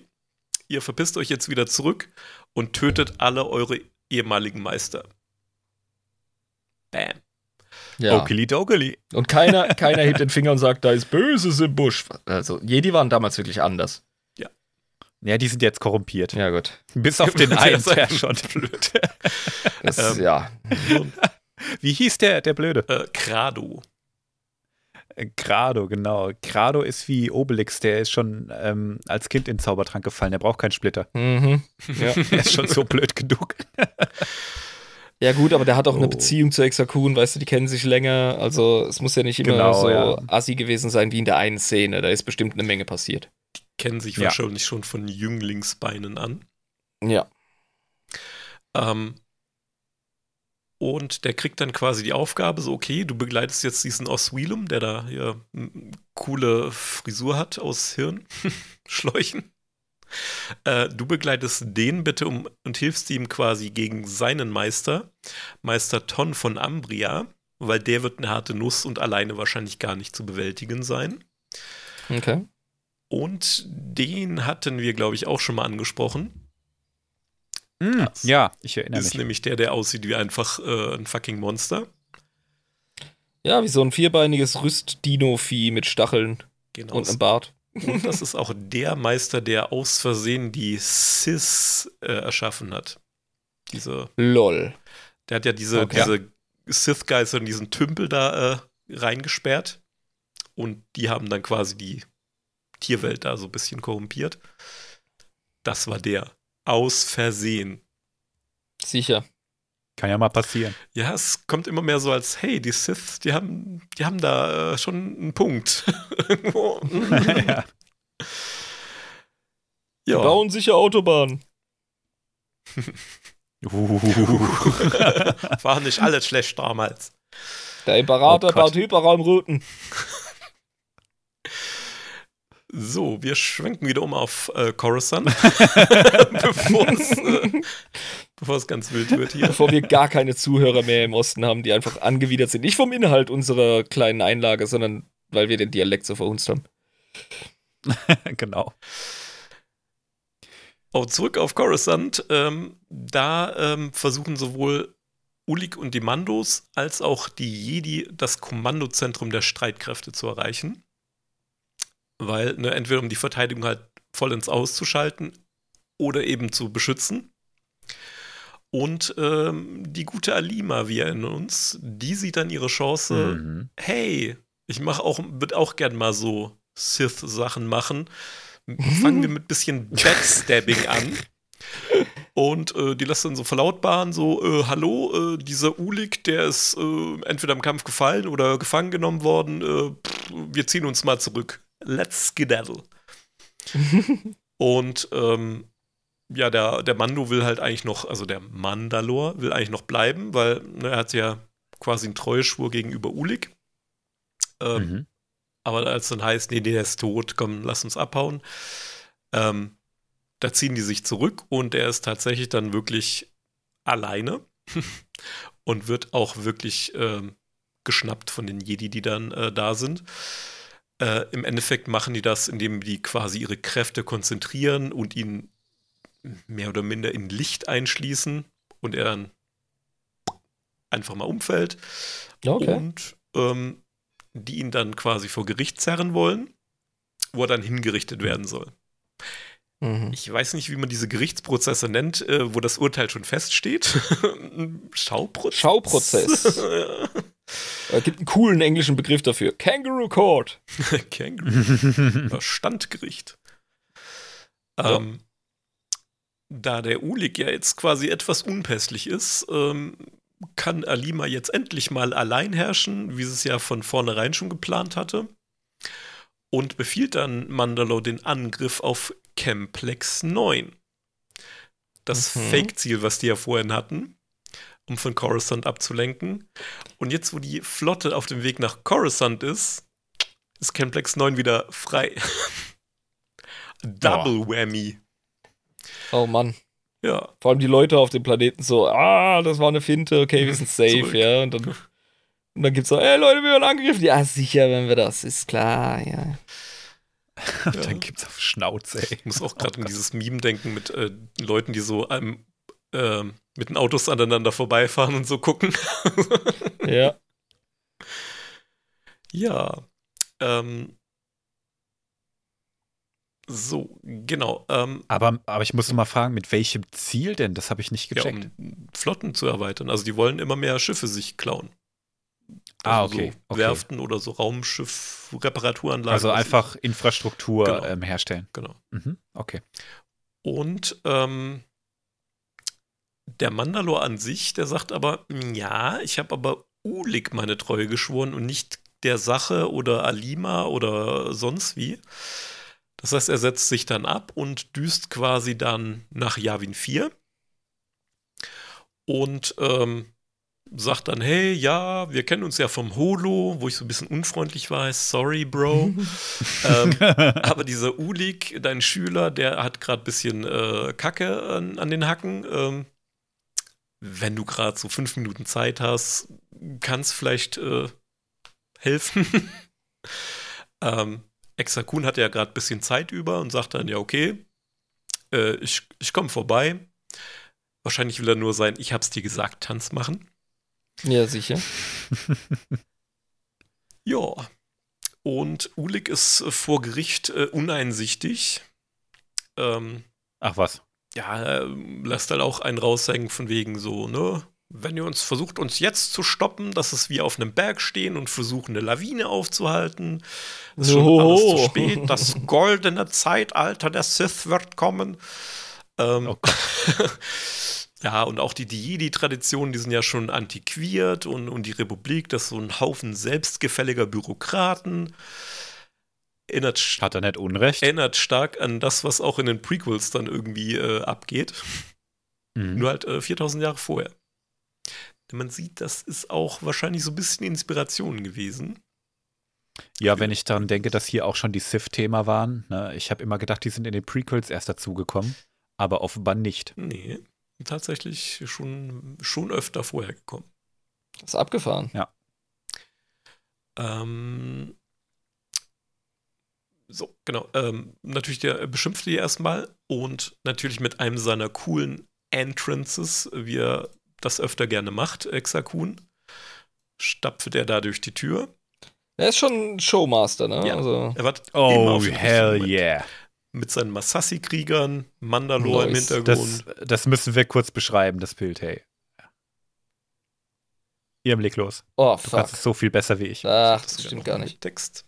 ihr verpisst euch jetzt wieder zurück und tötet alle eure ehemaligen Meister. Bam. Ja. Okili dokili. Und keiner, keiner hebt den Finger und sagt, da ist Böses im Busch. Also, Jedi waren damals wirklich anders. Ja, die sind jetzt korrumpiert. Ja, gut. Bis auf den einen, ist der schon. blöd. Das, Ähm. ja. Wie hieß der, der Blöde? Äh, Krado. Äh, Grado, genau. Grado ist wie Obelix, der ist schon ähm, als Kind in den Zaubertrank gefallen. Der braucht keinen Splitter. Mhm. Ja. Der ist schon so blöd genug. Ja, gut, aber der hat auch eine Oh. Beziehung zu Exakun, weißt du, die kennen sich länger. Also, es muss ja nicht immer Genau, so ja. assi gewesen sein wie in der einen Szene. Da ist bestimmt eine Menge passiert. Kennen sich Ja. wahrscheinlich schon von Jünglingsbeinen an. Ja. Ähm, und der kriegt dann quasi die Aufgabe, so, okay, du begleitest jetzt diesen Oswilum, der da hier eine coole Frisur hat aus Hirnschläuchen. Äh, du begleitest den bitte um und hilfst ihm quasi gegen seinen Meister, Meister Ton von Ambria, weil der wird eine harte Nuss und alleine wahrscheinlich gar nicht zu bewältigen sein. Okay. Und den hatten wir, glaube ich, auch schon mal angesprochen. Mm, ja, ich erinnere ist mich. nämlich der, der aussieht wie einfach äh, ein fucking Monster. Ja, wie so ein vierbeiniges Rüst-Dino-Vieh mit Stacheln Genau. und einem Bart. Und das ist auch der Meister, der aus Versehen die Sis äh, erschaffen hat. Diese, Lol. der hat ja diese, Okay. diese Sith-Geister in diesen Tümpel da äh, reingesperrt. Und die haben dann quasi die Tierwelt da so ein bisschen korrumpiert. Das war der. Aus Versehen. Sicher. Kann ja mal passieren. Ja, es kommt immer mehr so als, hey, die Sith, die haben, die haben da äh, schon einen Punkt. Irgendwo. ja. Wir ja. bauen sicher Autobahnen. Uh, War nicht alles schlecht damals. Der Imperator Oh baut Hyperraumrouten. So, wir schwenken wieder um auf äh, Coruscant, bevor es äh, ganz wild wird hier. Bevor wir gar keine Zuhörer mehr im Osten haben, die einfach angewidert sind. Nicht vom Inhalt unserer kleinen Einlage, sondern weil wir den Dialekt so verhunzt haben. genau. Oh, zurück auf Coruscant. Ähm, da ähm, versuchen sowohl Ulik und die Mandos als auch die Jedi das Kommandozentrum der Streitkräfte zu erreichen. Weil, ne, entweder um die Verteidigung halt vollends auszuschalten oder eben zu beschützen. Und ähm, die gute Alima, wir erinnern uns, die sieht dann ihre Chance, Mhm. hey, ich mache auch, würde auch gern mal so Sith-Sachen machen. Fangen wir mit bisschen Backstabbing an. Und äh, die lässt dann so verlautbaren, so, äh, hallo, äh, dieser Ulik, der ist äh, entweder im Kampf gefallen oder gefangen genommen worden, äh, pff, wir ziehen uns mal zurück. Let's skedaddle. Und ähm, ja, der, der Mando will halt eigentlich noch, also der Mandalor will eigentlich noch bleiben, weil ne, er hat ja quasi einen Treueschwur gegenüber Ulik. Ähm, Mhm. aber als dann heißt, nee, der ist tot, komm, lass uns abhauen, ähm, da ziehen die sich zurück und er ist tatsächlich dann wirklich alleine und wird auch wirklich ähm, geschnappt von den Jedi, die dann äh, da sind. Äh, Im Endeffekt machen die das, indem die quasi ihre Kräfte konzentrieren und ihn mehr oder minder in Licht einschließen und er dann einfach mal umfällt Okay. und ähm, die ihn dann quasi vor Gericht zerren wollen, wo er dann hingerichtet werden soll. Mhm. Ich weiß nicht, wie man diese Gerichtsprozesse nennt, äh, wo das Urteil schon feststeht. Schauprozess. Schauprozess. Es gibt einen coolen englischen Begriff dafür. Kangaroo Court. Kangaroo. Standgericht. Ähm, Da der Ulik ja jetzt quasi etwas unpässlich ist, ähm, kann Alima jetzt endlich mal allein herrschen, wie sie es ja von vornherein schon geplant hatte. Und befiehlt dann Mandalore den Angriff auf Chemplex 9. Das Mhm. Fake-Ziel, was die ja vorhin hatten. Um von Coruscant abzulenken. Und jetzt, wo die Flotte auf dem Weg nach Coruscant ist, ist Camplex 9 wieder frei. Double Whammy. Oh Mann. Ja. Vor allem die Leute auf dem Planeten so, ah, das war eine Finte, okay, wir sind safe, Zurück. ja. Und dann, und dann gibt's so, ey Leute, wir werden angegriffen. Ja, sicher, wenn wir das, ist klar, ja. Ja. dann gibt's auf Schnauze, ey. Ich muss auch gerade an dieses Meme denken mit äh, Leuten, die so ähm, ähm, mit den Autos aneinander vorbeifahren und so gucken. Ja. Ja. Ähm, so, genau. Ähm, Aber, aber ich muss noch mal fragen, mit welchem Ziel denn? Das habe ich nicht ja, gecheckt. um Flotten zu erweitern. Also die wollen immer mehr Schiffe sich klauen. ah, Also okay. So okay. Werften oder so Raumschiff-Reparaturanlagen. Also einfach Infrastruktur Genau. ähm, herstellen. Genau. Mhm. Okay. Und ähm, der Mandalor an sich, der sagt aber, ja, ich habe aber Ulik meine Treue geschworen und nicht der Sache oder Alima oder sonst wie. Das heißt, er setzt sich dann ab und düst quasi dann nach Yavin 4 und ähm, sagt dann, hey, ja, wir kennen uns ja vom Holo, wo ich so ein bisschen unfreundlich war, sorry, Bro. ähm, aber dieser Ulik, dein Schüler, der hat gerade ein bisschen äh, Kacke an, an den Hacken. Ähm, wenn du gerade so fünf Minuten Zeit hast, kannst vielleicht äh, helfen. ähm, Exakun hat ja gerade ein bisschen Zeit über und sagt dann, ja, okay, äh, ich, ich komme vorbei. Wahrscheinlich will er nur sein, ich hab's dir gesagt, Tanz machen. Ja, sicher. Ja. Und Ulik ist äh, vor Gericht äh, uneinsichtig. Ähm, Ach was. Ja, er lässt halt auch einen raushängen von wegen so, ne? Wenn ihr uns versucht, uns jetzt zu stoppen, dass es wir auf einem Berg stehen und versuchen, eine Lawine aufzuhalten, ist schon So. alles zu spät. Das goldene Zeitalter der Sith wird kommen. Ähm, Oh ja, und auch die Jedi-Traditionen, die sind ja schon antiquiert und, und die Republik, das ist so ein Haufen selbstgefälliger Bürokraten. Erinnert, Hat er nicht Unrecht? erinnert stark an das, was auch in den Prequels dann irgendwie äh, abgeht. Mhm. Nur halt äh, 4000 Jahre vorher. Denn man sieht, das ist auch wahrscheinlich so ein bisschen Inspiration gewesen. Ja, wenn ich daran denke, dass hier auch schon die Sith-Thema waren. Ne? Ich habe immer gedacht, die sind in den Prequels erst dazugekommen, aber offenbar nicht. Nee, tatsächlich schon, schon öfter vorher gekommen. Ist abgefahren. Ähm, so, genau. Ähm, natürlich, der beschimpft die erstmal und natürlich mit einem seiner coolen Entrances, wie er das öfter gerne macht, Exakun, stapft er da durch die Tür. Er ist schon ein Showmaster, ne? Ja. Also, Er wartet immer Oh, auf den hell Moment. yeah. Mit seinen Massassi-Kriegern, Mandalore im Nice. Hintergrund. Das, das müssen wir kurz beschreiben, das Bild, hey. Ihr leg los. oh, Du fuck. kannst es so viel besser wie ich. Ach, Das das stimmt gar nicht. Text.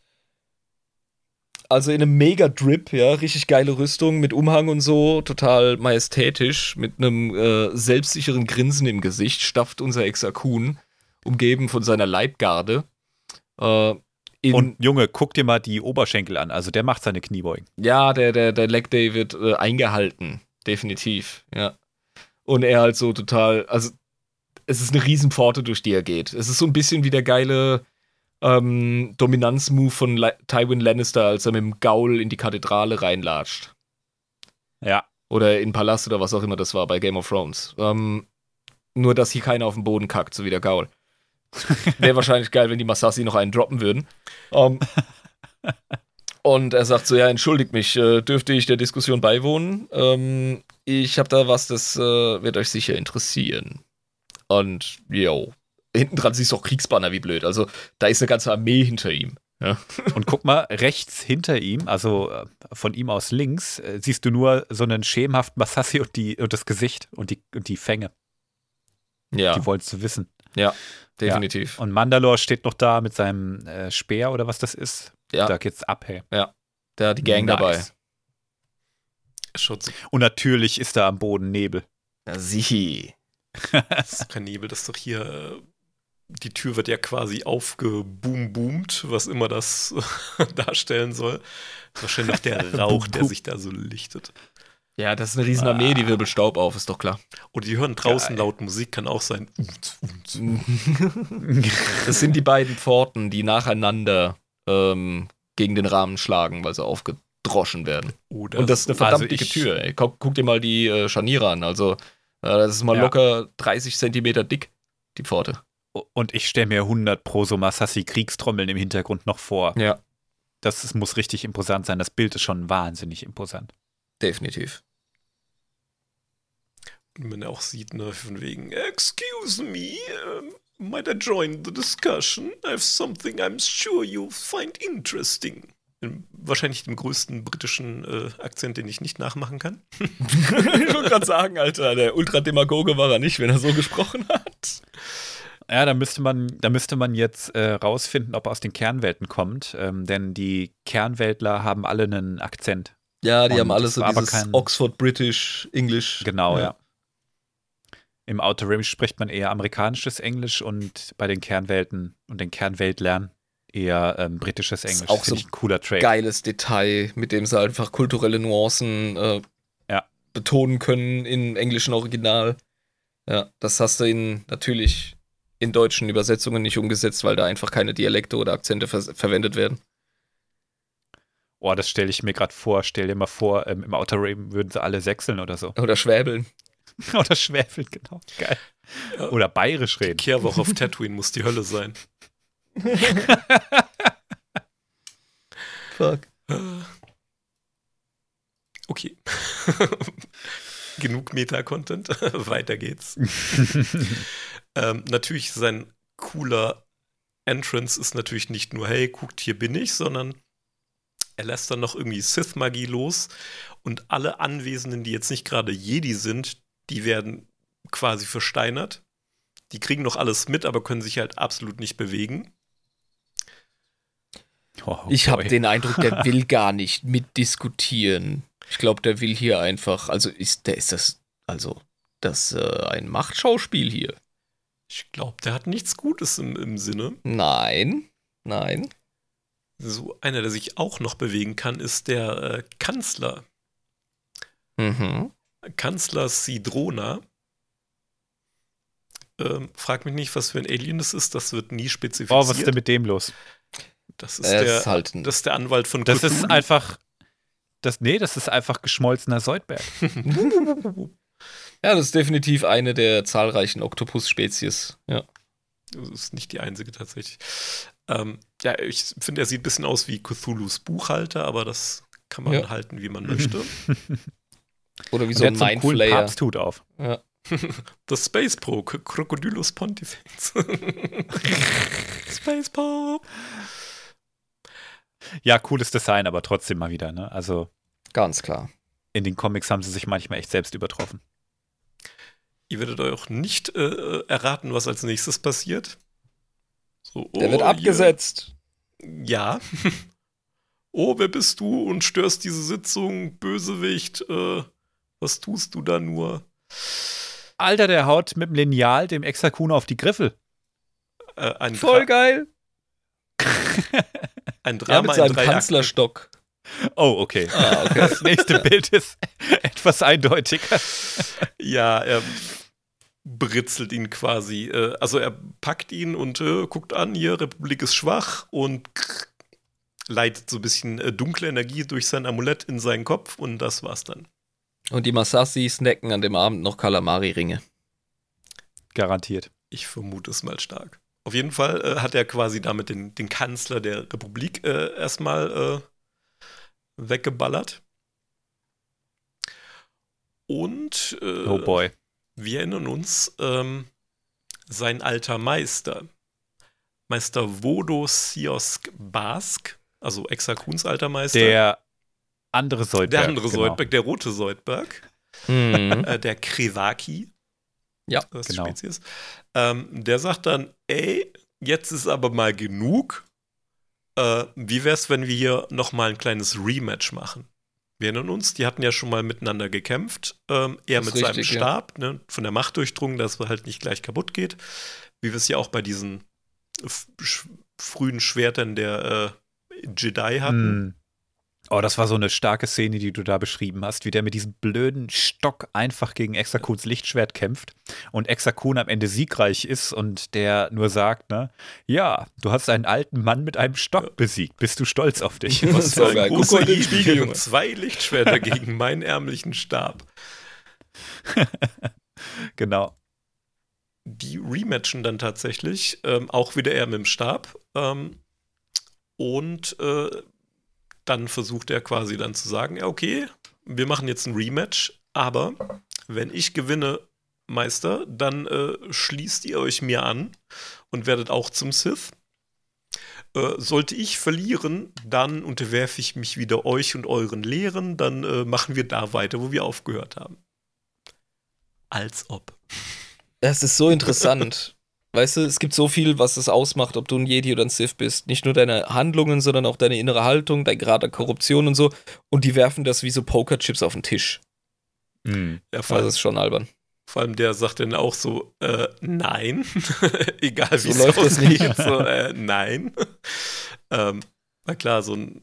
Also in einem Mega-Drip, ja, richtig geile Rüstung mit Umhang und so, total majestätisch, mit einem äh, selbstsicheren Grinsen im Gesicht, stafft unser Exakun, umgeben von seiner Leibgarde. Äh, Und Junge, guck dir mal die Oberschenkel an. Also der macht seine Kniebeugen. ja, der, der, der Leg Day wird äh, eingehalten, definitiv, ja. Und er halt so total, also es ist eine Riesenpforte, durch die er geht. Es ist so ein bisschen wie der geile ähm, Dominanzmove von La Tywin Lannister, als er mit dem Gaul in die Kathedrale reinlatscht. Ja. Oder in den Palast oder was auch immer das war bei Game of Thrones. Ähm, nur, dass hier keiner auf den Boden kackt, so wie der Gaul. Wäre wahrscheinlich geil, wenn die Masassi noch einen droppen würden. Ähm, und er sagt so, ja, entschuldigt mich, äh, dürfte ich der Diskussion beiwohnen? Ähm, ich habe da was, das äh, wird euch sicher interessieren. Und, yo, hinten dran siehst du auch Kriegsbanner, wie blöd. Also, da ist eine ganze Armee hinter ihm. Ja. Und guck mal, rechts hinter ihm, also äh, von ihm aus links, äh, siehst du nur so einen schemenhaften Masassi und, die, und das Gesicht und die, und die Fänge. Ja, Die wolltest du wissen. definitiv. Und Mandalore steht noch da mit seinem äh, Speer oder was das ist. Ja. Da geht's ab, hey. Da hat die Gang Nice. dabei. Schaut so, Und natürlich ist da am Boden Nebel. Ja, sichi. das ist kein Nebel, das ist doch hier. Die Tür wird ja quasi aufgeboomboomt, was immer das darstellen soll. Wahrscheinlich der Rauch, der sich da so lichtet. Ja, das ist eine riesen Armee, die wirbelt Staub auf, ist doch klar. Oder die hören draußen laut Musik, kann auch sein. Das sind die beiden Pforten, die nacheinander ähm, gegen den Rahmen schlagen, weil sie aufgedroschen werden. Oder Und das ist eine verdammt Also dicke Tür. Ey. Guck, guck dir mal die äh, Scharniere an. Also, äh, das ist mal Ja. locker 30 Zentimeter dick, die Pforte. Und ich stelle mir 100 pro so Masassi-Kriegstrommeln im Hintergrund noch vor. Ja, Das ist, muss richtig imposant sein. Das Bild ist schon wahnsinnig imposant. definitiv. Und man auch sieht, ne, von wegen, excuse me, um, might I join the discussion? I have something I'm sure you'll find interesting. In, wahrscheinlich dem größten britischen äh, Akzent, den ich nicht nachmachen kann. ich wollte gerade sagen, Alter, der Ultrademagoge war er nicht, wenn er so gesprochen hat. Ja, da müsste man, da müsste man jetzt äh, rausfinden, ob er aus den Kernwelten kommt. Ähm, denn die Kernweltler haben alle einen Akzent. Ja, die Und haben alle das so dieses kein- Oxford British English. Genau, ja. Im Outer Rim spricht man eher amerikanisches Englisch und bei den Kernwelten und den Kernweltlern eher ähm, britisches Ist Englisch. auch Finde so ein cooler Trade. Geiles Detail, mit dem sie einfach kulturelle Nuancen äh, Ja. betonen können im englischen Original. Ja, das hast du in natürlich in deutschen Übersetzungen nicht umgesetzt, weil da einfach keine Dialekte oder Akzente ver verwendet werden. Oh, das stelle ich mir gerade vor. Stell dir mal vor, ähm, im Outer Rim würden sie alle sechseln oder so. Oder schwäbeln. oder schwäfeln, genau. Geil. Ja. Oder bayerisch reden. Kehrwoche auf Tatooine muss die Hölle sein. Fuck. Okay. Genug Meta-Content. Weiter geht's. Ähm, natürlich sein cooler Entrance ist natürlich nicht nur, hey, guckt, hier bin ich, sondern er lässt dann noch irgendwie Sith-Magie los und alle Anwesenden, die jetzt nicht gerade Jedi sind, die werden quasi versteinert. Die kriegen noch alles mit, aber können sich halt absolut nicht bewegen. Oh, Ich habe den Eindruck, der will gar nicht mitdiskutieren. Ich glaube, der will hier einfach, also ist der ist das, also das äh, ein Machtschauspiel hier. Ich glaube, der hat nichts Gutes im, im Sinne. Nein, nein. So einer, der sich auch noch bewegen kann, ist der äh, Kanzler. Mhm. Kanzler Sidrona. Ähm, frag mich nicht, was für ein Alien das ist. Das wird nie spezifiziert. Oh, was ist denn mit dem los? das, ist Er der, ist halt ein, das ist der Anwalt von Das ist Cthulhu. einfach. Das, nee, das ist einfach geschmolzener Soldberg. ja, das ist definitiv eine der zahlreichen Oktopus-Spezies. Ja. Das ist nicht die einzige tatsächlich. Ähm, ja, ich finde, er sieht ein bisschen aus wie Cthulhus Buchhalter, aber das kann man Ja. halten, wie man möchte. Oder wie so ein Mindflayer. Papsthut auf. Ja. The Space Pro, K- Crocodylus Pontifex. Space Pop. Ja, cooles Design, aber trotzdem mal wieder. Ne? Also Ganz klar. in den Comics haben sie sich manchmal echt selbst übertroffen. Ihr werdet euch auch nicht äh, erraten, was als nächstes passiert. So, Der wird oh, abgesetzt. hier- Ja. oh, wer bist du und störst diese Sitzung, Bösewicht? Äh, was tust du da nur? Alter, der haut mit dem Lineal dem Exakun auf die Griffel. Äh, ein, Voll Dra geil. ein Ja, Drama mit in seinem. Kanzlerstock. Oh, okay. Ah, okay. Das nächste Bild ist etwas eindeutiger. Ja, er britzelt ihn quasi. Äh, also er packt ihn und äh, guckt an, hier, Republik ist schwach und leitet so ein bisschen äh, dunkle Energie durch sein Amulett in seinen Kopf und das war's dann. Und die Masassi snacken an dem Abend noch Kalamari-Ringe. Garantiert. Ich vermute es mal stark. Auf jeden Fall äh, hat er quasi damit den, den Kanzler der Republik äh, erstmal äh, weggeballert. Und äh, Oh boy. wir erinnern uns, ähm, sein alter Meister, Meister Vodo Siosk Bask, also Exakuns alter Meister, Der andere Soldberg. der andere genau. Soldberg, der rote Soldberg, Mhm. äh, der Krevaki. Ja, das genau. Spezies. Ähm, der sagt dann, ey, jetzt ist aber mal genug. Äh, wie wär's, wenn wir hier noch mal ein kleines Rematch machen? Wir erinnern uns, die hatten ja schon mal miteinander gekämpft. Ähm, er mit ist seinem richtig, ja. Stab, ne, von der Macht durchdrungen, dass er halt nicht gleich kaputt geht. Wie wir es ja auch bei diesen sch frühen Schwertern der äh, Jedi hatten. Oh, das war so eine starke Szene, die du da beschrieben hast, wie der mit diesem blöden Stock einfach gegen Exakuns Lichtschwert kämpft und Exakun am Ende siegreich ist und der nur sagt, ne, ja, du hast einen alten Mann mit einem Stock besiegt. Bist du stolz auf dich? Was für ein Spiegel und zwei Lichtschwerter gegen meinen ärmlichen Stab. genau. Die rematchen dann tatsächlich, ähm, auch wieder er mit dem Stab. Ähm, und äh, dann versucht er quasi dann zu sagen, ja, okay, wir machen jetzt ein Rematch, aber wenn ich gewinne, Meister, dann äh, schließt ihr euch mir an und werdet auch zum Sith. Äh, sollte ich verlieren, dann unterwerfe ich mich wieder euch und euren Lehren, dann äh, machen wir da weiter, wo wir aufgehört haben. Als ob. Das ist so interessant. Weißt du, es gibt so viel, was es ausmacht, ob du ein Jedi oder ein Sith bist. Nicht nur deine Handlungen, sondern auch deine innere Haltung, dein Grad der Korruption und so. Und die werfen das wie so Pokerchips auf den Tisch. Mhm. Ja, Das ist schon albern. Vor allem der sagt dann auch so, äh, nein. Egal wie So läuft das nicht. So, äh, nein. ähm, na klar, so ein,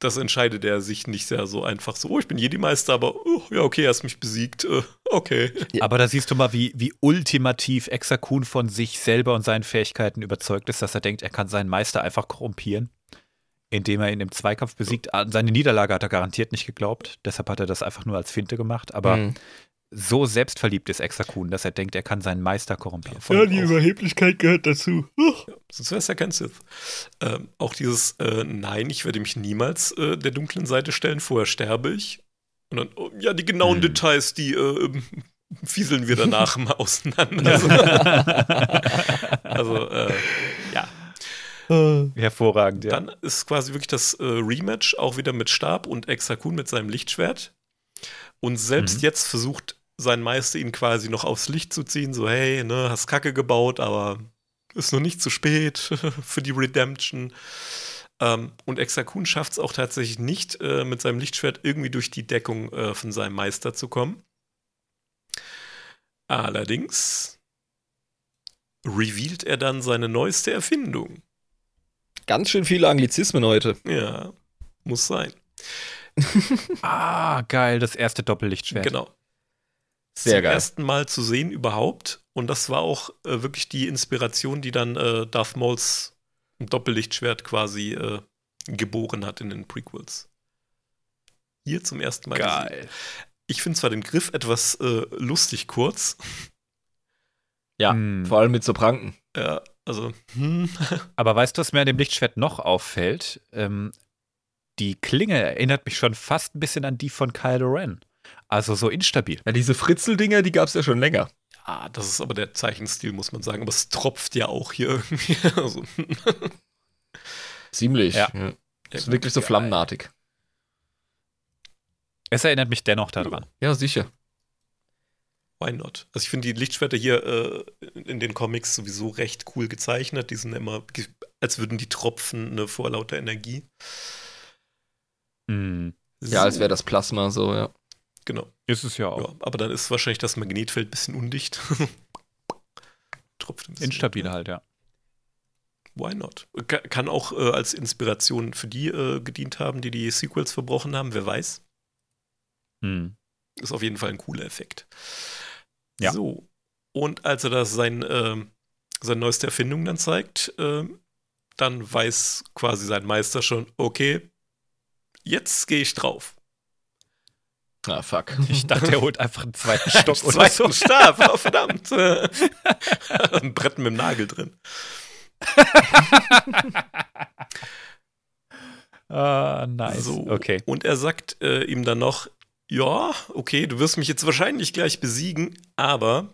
das entscheidet er sich nicht sehr so einfach so, oh, ich bin Jedi-Meister, aber oh, ja, okay, er hast mich besiegt. Äh, okay. Aber da siehst du mal, wie, wie ultimativ Exakun von sich selber und seinen Fähigkeiten überzeugt ist, dass er denkt, er kann seinen Meister einfach korrumpieren, indem er ihn im Zweikampf besiegt. An seine Niederlage hat er garantiert nicht geglaubt, deshalb hat er das einfach nur als Finte gemacht. Aber Mhm. So selbstverliebt ist Exakun, dass er denkt, er kann seinen Meister korrumpieren. Vor allem auch- Überheblichkeit gehört dazu. Ja, sonst wäre es ja kein Sith. Ähm, auch dieses äh, Nein, ich werde mich niemals äh, der dunklen Seite stellen, vorher sterbe ich. Und dann, oh, ja, die genauen Hm. Details, die äh, fieseln wir danach mal auseinander. Also, also äh, ja. Hervorragend, ja. Dann ist quasi wirklich das äh, Rematch auch wieder mit Stab und Exakun mit seinem Lichtschwert. Und selbst Mhm. jetzt versucht sein Meister ihn quasi noch aufs Licht zu ziehen, so hey, ne, hast Kacke gebaut, aber ist noch nicht zu spät für die Redemption. Ähm, und Exakun schafft es auch tatsächlich nicht, äh, mit seinem Lichtschwert irgendwie durch die Deckung äh, von seinem Meister zu kommen. Allerdings revealt er dann seine neueste Erfindung. Ganz schön viele Anglizismen heute. Ja, muss sein. Ah, geil, das erste Doppellichtschwert. Genau. Sehr Zum geil. ersten Mal zu sehen überhaupt. Und das war auch äh, wirklich die Inspiration, die dann äh, Darth Mauls Doppellichtschwert quasi äh, geboren hat in den Prequels. Hier zum ersten Mal. gesehen. Geil. Ich finde zwar den Griff etwas äh, lustig kurz. Ja, Hm. vor allem mit so Pranken. Ja, also, hm, Aber weißt du, was mir an dem Lichtschwert noch auffällt? Ähm, die Klinge erinnert mich schon fast ein bisschen an die von Kylo Ren. Also so instabil. Ja, diese Fritzeldinger, die gab es ja schon länger. ah, das ist aber der Zeichenstil, muss man sagen. Aber es tropft ja auch hier irgendwie. Also, Ziemlich. Ja. Ja. Ist wirklich so flammenartig. Es erinnert mich dennoch daran. Ja, sicher. Why not? Also ich finde die Lichtschwerter hier äh, in den Comics sowieso recht cool gezeichnet. Die sind immer, als würden die tropfen ne, vor lauter Energie. Hm. Ja, als wäre das Plasma so, ja. Genau. Ist es ja auch. Ja, aber dann ist wahrscheinlich das Magnetfeld ein bisschen undicht. Tropft ein bisschen. Instabil halt, ja. Why not? Ka- Kann auch äh, als Inspiration für die äh, gedient haben, die die Sequels verbrochen haben. Wer weiß. Hm. Ist auf jeden Fall ein cooler Effekt. Ja. So. Und als er das sein, ähm, seine neueste Erfindung dann zeigt, ähm, dann weiß quasi sein Meister schon, okay, jetzt gehe ich drauf. Ah, fuck. Ich dachte, er holt einfach einen zweiten Stock oder Zweiten so. Stab, oh, verdammt. Ein Brett mit dem Nagel drin. Ah, nice. So. Okay. Und er sagt äh, ihm dann noch, ja, okay, du wirst mich jetzt wahrscheinlich gleich besiegen, aber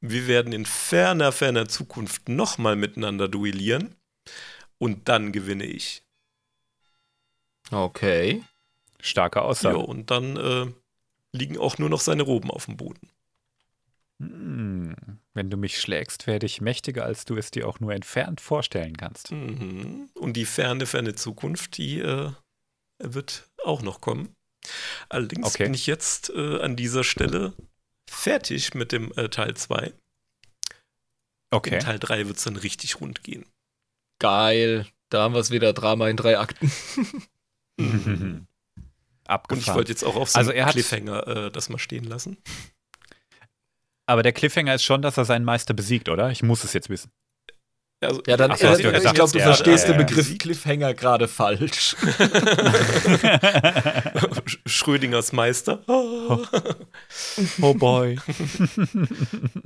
wir werden in ferner, ferner Zukunft nochmal miteinander duellieren und dann gewinne ich. Okay. Starke Ja, Aussage. und dann äh, liegen auch nur noch seine Roben auf dem Boden. Hm. Wenn du mich schlägst, werde ich mächtiger, als du es dir auch nur entfernt vorstellen kannst. Mhm. Und die ferne, ferne Zukunft, die äh, wird auch noch kommen. Allerdings Okay. bin ich jetzt äh, an dieser Stelle fertig mit dem äh, Teil 2. Okay. In Teil 3 wird es dann richtig rund gehen. Geil. Da haben wir es wieder. Drama in drei Akten. Abgefahren. Und ich wollte jetzt auch auf so also einen Cliffhanger äh, das mal stehen lassen. Aber der Cliffhanger ist schon, dass er seinen Meister besiegt, oder? Ich muss es jetzt wissen. Also, ja, dann, so, äh, ich glaube, du verstehst ja, den Begriff ja. Cliffhanger gerade falsch. Schrödingers Meister. Oh, oh boy.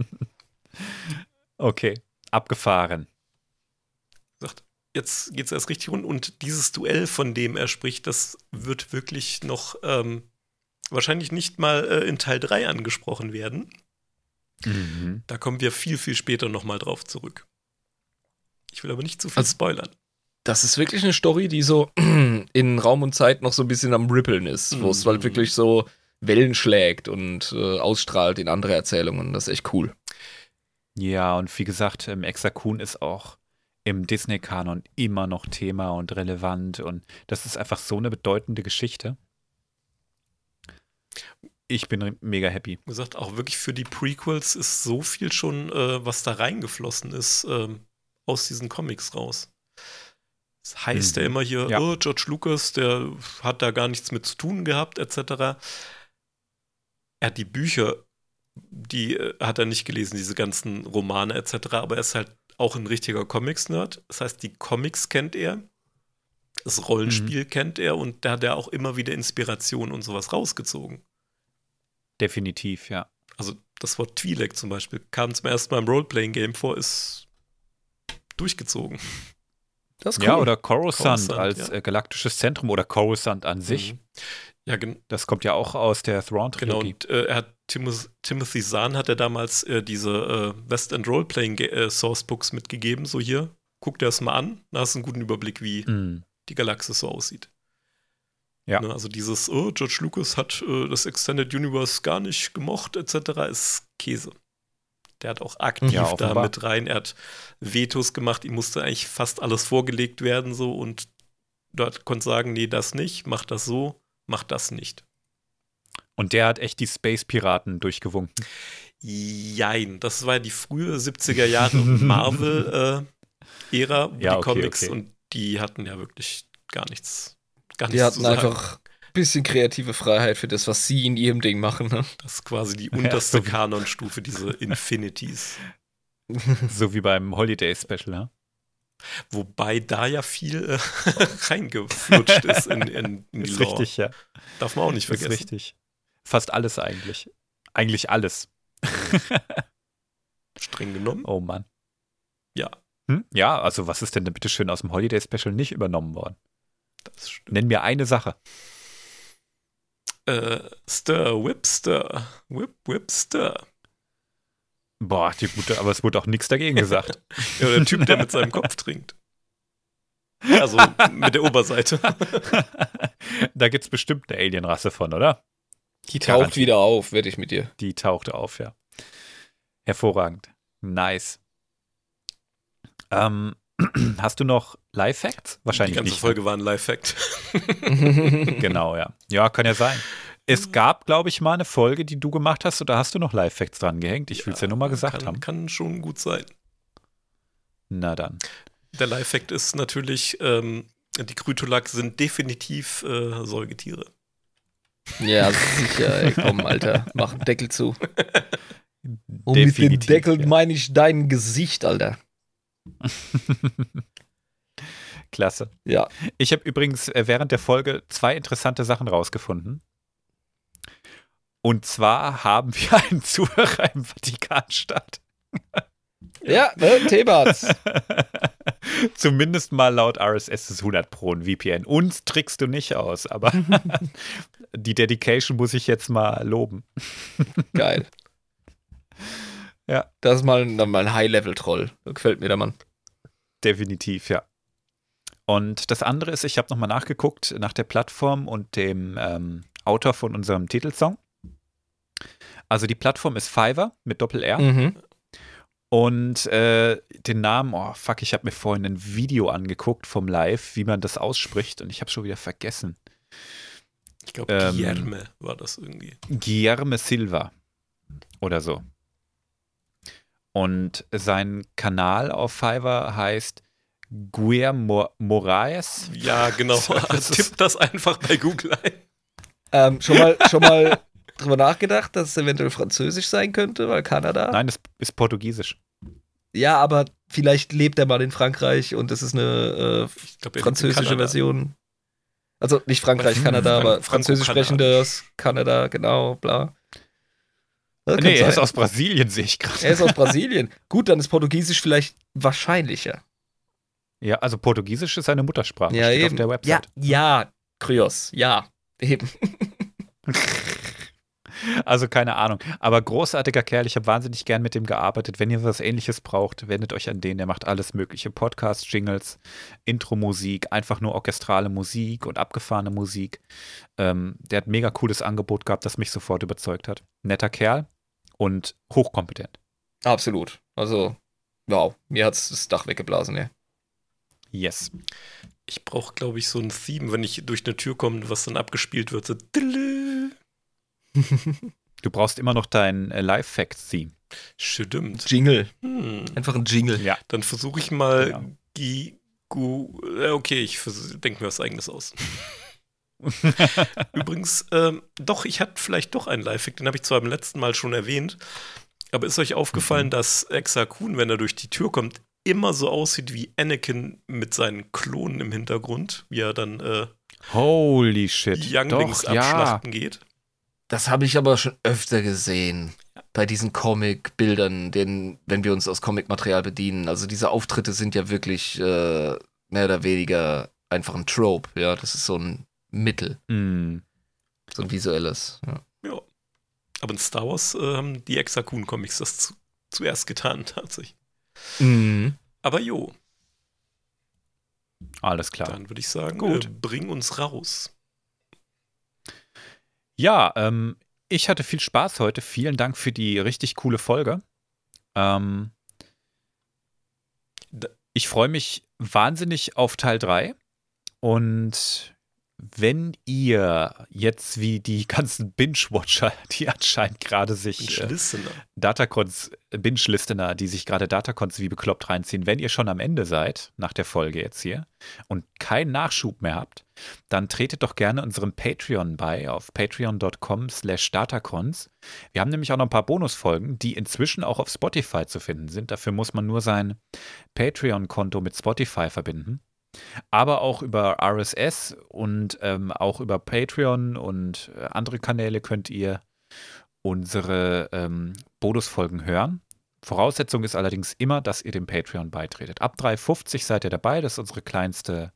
okay, abgefahren. Jetzt geht es erst richtig rund und dieses Duell, von dem er spricht, das wird wirklich noch ähm, wahrscheinlich nicht mal äh, in Teil 3 angesprochen werden. Mhm. Da kommen wir viel, viel später nochmal drauf zurück. Ich will aber nicht zu viel also, spoilern. Das ist wirklich eine Story, die so in Raum und Zeit noch so ein bisschen am Rippeln ist, wo mhm. es halt wirklich so Wellen schlägt und äh, ausstrahlt in andere Erzählungen. Das ist echt cool. Ja, und wie gesagt, ähm, Exakun ist auch im Disney-Kanon immer noch Thema und relevant und das ist einfach so eine bedeutende Geschichte ich bin mega happy. Wie gesagt, auch wirklich für die Prequels ist so viel schon, äh, was da reingeflossen ist, ähm, aus diesen Comics raus. Das heißt mhm. ja immer hier, ja. oh, George Lucas, der hat da gar nichts mit zu tun gehabt, etc. Er hat die Bücher, die äh, hat er nicht gelesen, diese ganzen Romane, etc. Aber er ist halt auch ein richtiger Comics-Nerd. Das heißt, die Comics kennt er, das Rollenspiel mhm. kennt er und da hat er auch immer wieder Inspiration und sowas rausgezogen. Definitiv, ja. Also das Wort Twi'lek zum Beispiel kam zum ersten Mal im Roleplaying-Game vor, ist durchgezogen. Das cool. Ja, oder Coruscant, als ja. Äh, galaktisches Zentrum oder Coruscant an sich. Ja, das kommt ja auch aus der Thrawn-Trilogie. Genau, und äh, er hat Timoth Timothy Zahn hat er damals äh, diese äh, West End Roleplaying äh, Sourcebooks mitgegeben. So hier, guck dir das mal an, da hast du einen guten Überblick, wie mm. die Galaxis so aussieht. Ja. Ne, also dieses, oh, George Lucas hat äh, das Extended Universe gar nicht gemocht, etc., ist Käse. Der hat auch aktiv ja, da mit rein. Er hat Vetos gemacht, ihm musste eigentlich fast alles vorgelegt werden, so und dort konnte sagen, nee, das nicht, mach das so, mach das nicht. Und der hat echt die Space Piraten durchgewunken. Jein, das war die frühe 70er Jahre Marvel-Ära, äh, ja, die okay, Comics, okay. und die hatten ja wirklich gar nichts gar nichts Die hatten einfach ein bisschen kreative Freiheit für das, was sie in ihrem Ding machen. Ne? Das ist quasi die unterste ja, so Kanonstufe, diese Infinities. so wie beim Holiday Special, ja? Wobei da ja viel äh, reingeflutscht ist in, in, in die ist Lore. richtig, ja. Darf man auch nicht vergessen. Ist richtig. Fast alles eigentlich. Eigentlich alles. Streng genommen. Oh Mann. Ja. Hm? Ja, also was ist denn bitte schön aus dem Holiday Special nicht übernommen worden? Nenn mir eine Sache. Äh, stir, whip, stir. Whip, whip, stir. Boah, die gute, aber es wurde auch nichts dagegen gesagt. ja, der Typ, der mit seinem Kopf trinkt. Also mit der Oberseite. da gibt es bestimmt eine Alienrasse von, oder? Die taucht Garantie. wieder auf, werde ich mit dir. Die tauchte auf, ja. Hervorragend. Nice. Ähm, Hast du noch Live-Facts? Wahrscheinlich nicht. Die ganze nicht, Folge ne? war ein Live-Fact. genau, ja. Ja, kann ja sein. Es gab, glaube ich, mal eine Folge, die du gemacht hast, oder hast du noch Live-Facts dran gehängt? Ich will es ja nur mal gesagt kann, haben. Kann schon gut sein. Na dann. Der Live-Fact ist natürlich, ähm, die Krytolak sind definitiv äh, Säugetiere. Ja, sicher, ey, komm, Alter, mach den Deckel zu. Und definitiv, mit dem Deckel ja. meine ich dein Gesicht, Alter. Klasse. Ja. Ich habe übrigens äh, während der Folge zwei interessante Sachen rausgefunden. Und zwar haben wir einen Zuhörer im Vatikanstaat. Ja, ne, Thebats. Zumindest mal laut RSS ist 100 Pro ein VPN. Uns trickst du nicht aus, aber die Dedication muss ich jetzt mal loben. Geil. Ja. Das ist mal, mal ein High-Level-Troll. Gefällt mir der Mann. Definitiv, ja. Und das andere ist, ich habe nochmal nachgeguckt nach der Plattform und dem ähm, Autor von unserem Titelsong. Also die Plattform ist Fiverr mit Doppel-R. Mhm. Und äh, den Namen, oh fuck, ich habe mir vorhin ein Video angeguckt vom Live, wie man das ausspricht und ich habe schon wieder vergessen. Ich glaube, ähm, Guillerme war das irgendwie. Guillerme Silva oder so. Und sein Kanal auf Fiverr heißt Guillermo Moraes. Ja, genau. Also tipp das einfach bei Google ein. Ähm, schon mal, schon mal drüber nachgedacht, dass es eventuell Französisch sein könnte, weil Kanada. Nein, es ist Portugiesisch. Ja, aber vielleicht lebt er mal in Frankreich und es ist eine äh, glaub, französische Version. Also nicht Frankreich, hm, Kanada, Frank aber französisch sprechendes Kanada, genau, bla. Das nee, er ist aus Brasilien, sehe ich gerade. Er ist aus Brasilien. Gut, dann ist Portugiesisch vielleicht wahrscheinlicher. Ja, also Portugiesisch ist seine Muttersprache. Ja, steht eben. auf der Website. Ja, ja, Krios, ja, eben. Also keine Ahnung. Aber großartiger Kerl, ich habe wahnsinnig gern mit dem gearbeitet. Wenn ihr was ähnliches braucht, wendet euch an den. Der macht alles mögliche. Podcast, Jingles, Intro-Musik, einfach nur orchestrale Musik und abgefahrene Musik. Ähm, der hat mega cooles Angebot gehabt, das mich sofort überzeugt hat. Netter Kerl und hochkompetent. Absolut. Also, wow, mir hat es das Dach weggeblasen, ja. Yes. Ich brauche, glaube ich, so ein Theme, wenn ich durch eine Tür komme, was dann abgespielt wird. So du brauchst immer noch dein äh, Live-Fact-Theme. Stimmt. Jingle. Hm. Einfach ein Jingle. Ja. Dann versuche ich mal ja. Gigu. Äh, okay, ich denke mir was eigenes aus. Übrigens, ähm, doch, ich hatte vielleicht doch einen Live-Fact, den habe ich zwar beim letzten Mal schon erwähnt, aber ist euch aufgefallen, mhm. dass Exakun, wenn er durch die Tür kommt, immer so aussieht wie Anakin mit seinen Klonen im Hintergrund, wie er dann äh, Holy shit. Younglings Doch, abschlachten ja. geht. Das habe ich aber schon öfter gesehen. Bei diesen Comic-Bildern, wenn wir uns aus Comic-Material bedienen. Also diese Auftritte sind ja wirklich äh, mehr oder weniger einfach ein Trope, ja. Das ist so ein Mittel. Mm. So ein visuelles, ja. ja. Aber in Star Wars äh, haben die Exakun-Comics das zu, zuerst getan, tatsächlich. Mhm. Aber jo. Alles klar. Dann würde ich sagen, Gut. Äh, bring uns raus. Ja, ähm, ich hatte viel Spaß heute. Vielen Dank für die richtig coole Folge. Ähm, ich freue mich wahnsinnig auf Teil 3 und wenn ihr jetzt wie die ganzen Binge-Watcher, die anscheinend gerade sich äh, Datacons, Binge-Listener, die sich gerade Datacons wie bekloppt reinziehen, wenn ihr schon am Ende seid, nach der Folge jetzt hier, und keinen Nachschub mehr habt, dann tretet doch gerne unserem Patreon bei auf patreon.com slash datacons. Wir haben nämlich auch noch ein paar Bonusfolgen, die inzwischen auch auf Spotify zu finden sind. Dafür muss man nur sein Patreon-Konto mit Spotify verbinden aber auch über RSS und ähm, auch über Patreon und äh, andere Kanäle könnt ihr unsere ähm, Bonusfolgen hören. Voraussetzung ist allerdings immer, dass ihr dem Patreon beitretet. Ab 3,50 seid ihr dabei. Das ist unsere kleinste,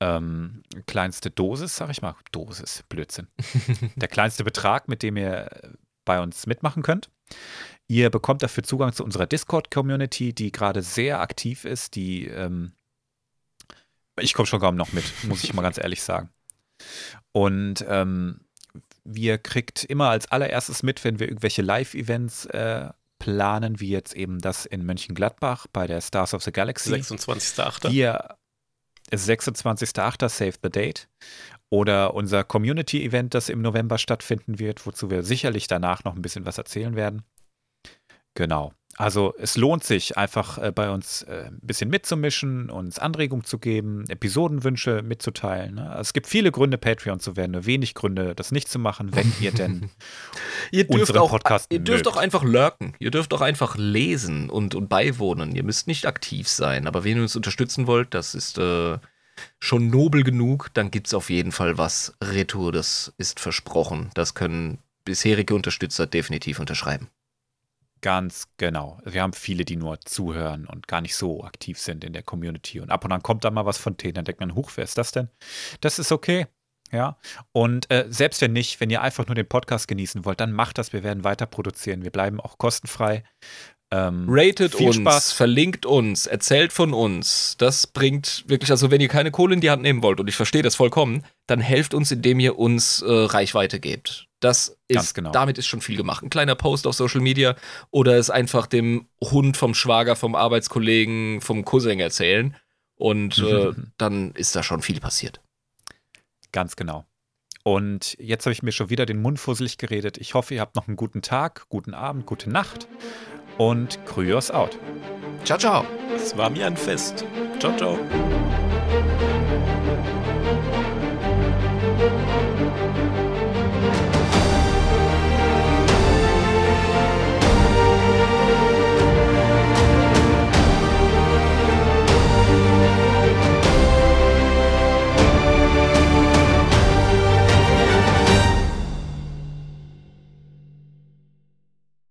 ähm, kleinste Dosis, sag ich mal. Dosis, Blödsinn. Der kleinste Betrag, mit dem ihr bei uns mitmachen könnt. Ihr bekommt dafür Zugang zu unserer Discord-Community, die gerade sehr aktiv ist, die ähm, ich komme schon kaum noch mit, muss ich mal ganz ehrlich sagen. Und ähm, wir kriegt immer als allererstes mit, wenn wir irgendwelche Live-Events äh, planen, wie jetzt eben das in Mönchengladbach bei der Stars of the Galaxy. 26.8. Hier 26.8. Save the Date. Oder unser Community-Event, das im November stattfinden wird, wozu wir sicherlich danach noch ein bisschen was erzählen werden. Genau. Also es lohnt sich einfach äh, bei uns äh, ein bisschen mitzumischen, uns Anregungen zu geben, Episodenwünsche mitzuteilen. Ne? Also es gibt viele Gründe, Patreon zu werden, nur wenig Gründe, das nicht zu machen, wenn ihr denn ihr dürft auch, Podcast Ihr dürft mögt. auch einfach lurken, ihr dürft auch einfach lesen und, und beiwohnen. Ihr müsst nicht aktiv sein, aber wenn ihr uns unterstützen wollt, das ist äh, schon nobel genug, dann gibt es auf jeden Fall was Retour, das ist versprochen. Das können bisherige Unterstützer definitiv unterschreiben. Ganz genau. Wir haben viele, die nur zuhören und gar nicht so aktiv sind in der Community. Und ab und an kommt da mal was von denen, dann denkt man, huch, wer ist das denn? Das ist okay. Ja. Und äh, selbst wenn nicht, wenn ihr einfach nur den Podcast genießen wollt, dann macht das. Wir werden weiter produzieren. Wir bleiben auch kostenfrei. Ähm, Ratet uns, Spaß. verlinkt uns, erzählt von uns. Das bringt wirklich, also wenn ihr keine Kohle in die Hand nehmen wollt, und ich verstehe das vollkommen, dann helft uns, indem ihr uns äh, Reichweite gebt. Das ist, genau. damit ist schon viel gemacht. Ein kleiner Post auf Social Media oder es einfach dem Hund vom Schwager, vom Arbeitskollegen, vom Cousin erzählen. Und äh, dann ist da schon viel passiert. Ganz genau. Und jetzt habe ich mir schon wieder den Mund fusselig geredet. Ich hoffe, ihr habt noch einen guten Tag, guten Abend, gute Nacht und Kryos out. Ciao, ciao. Es war mir ein Fest. Ciao, ciao.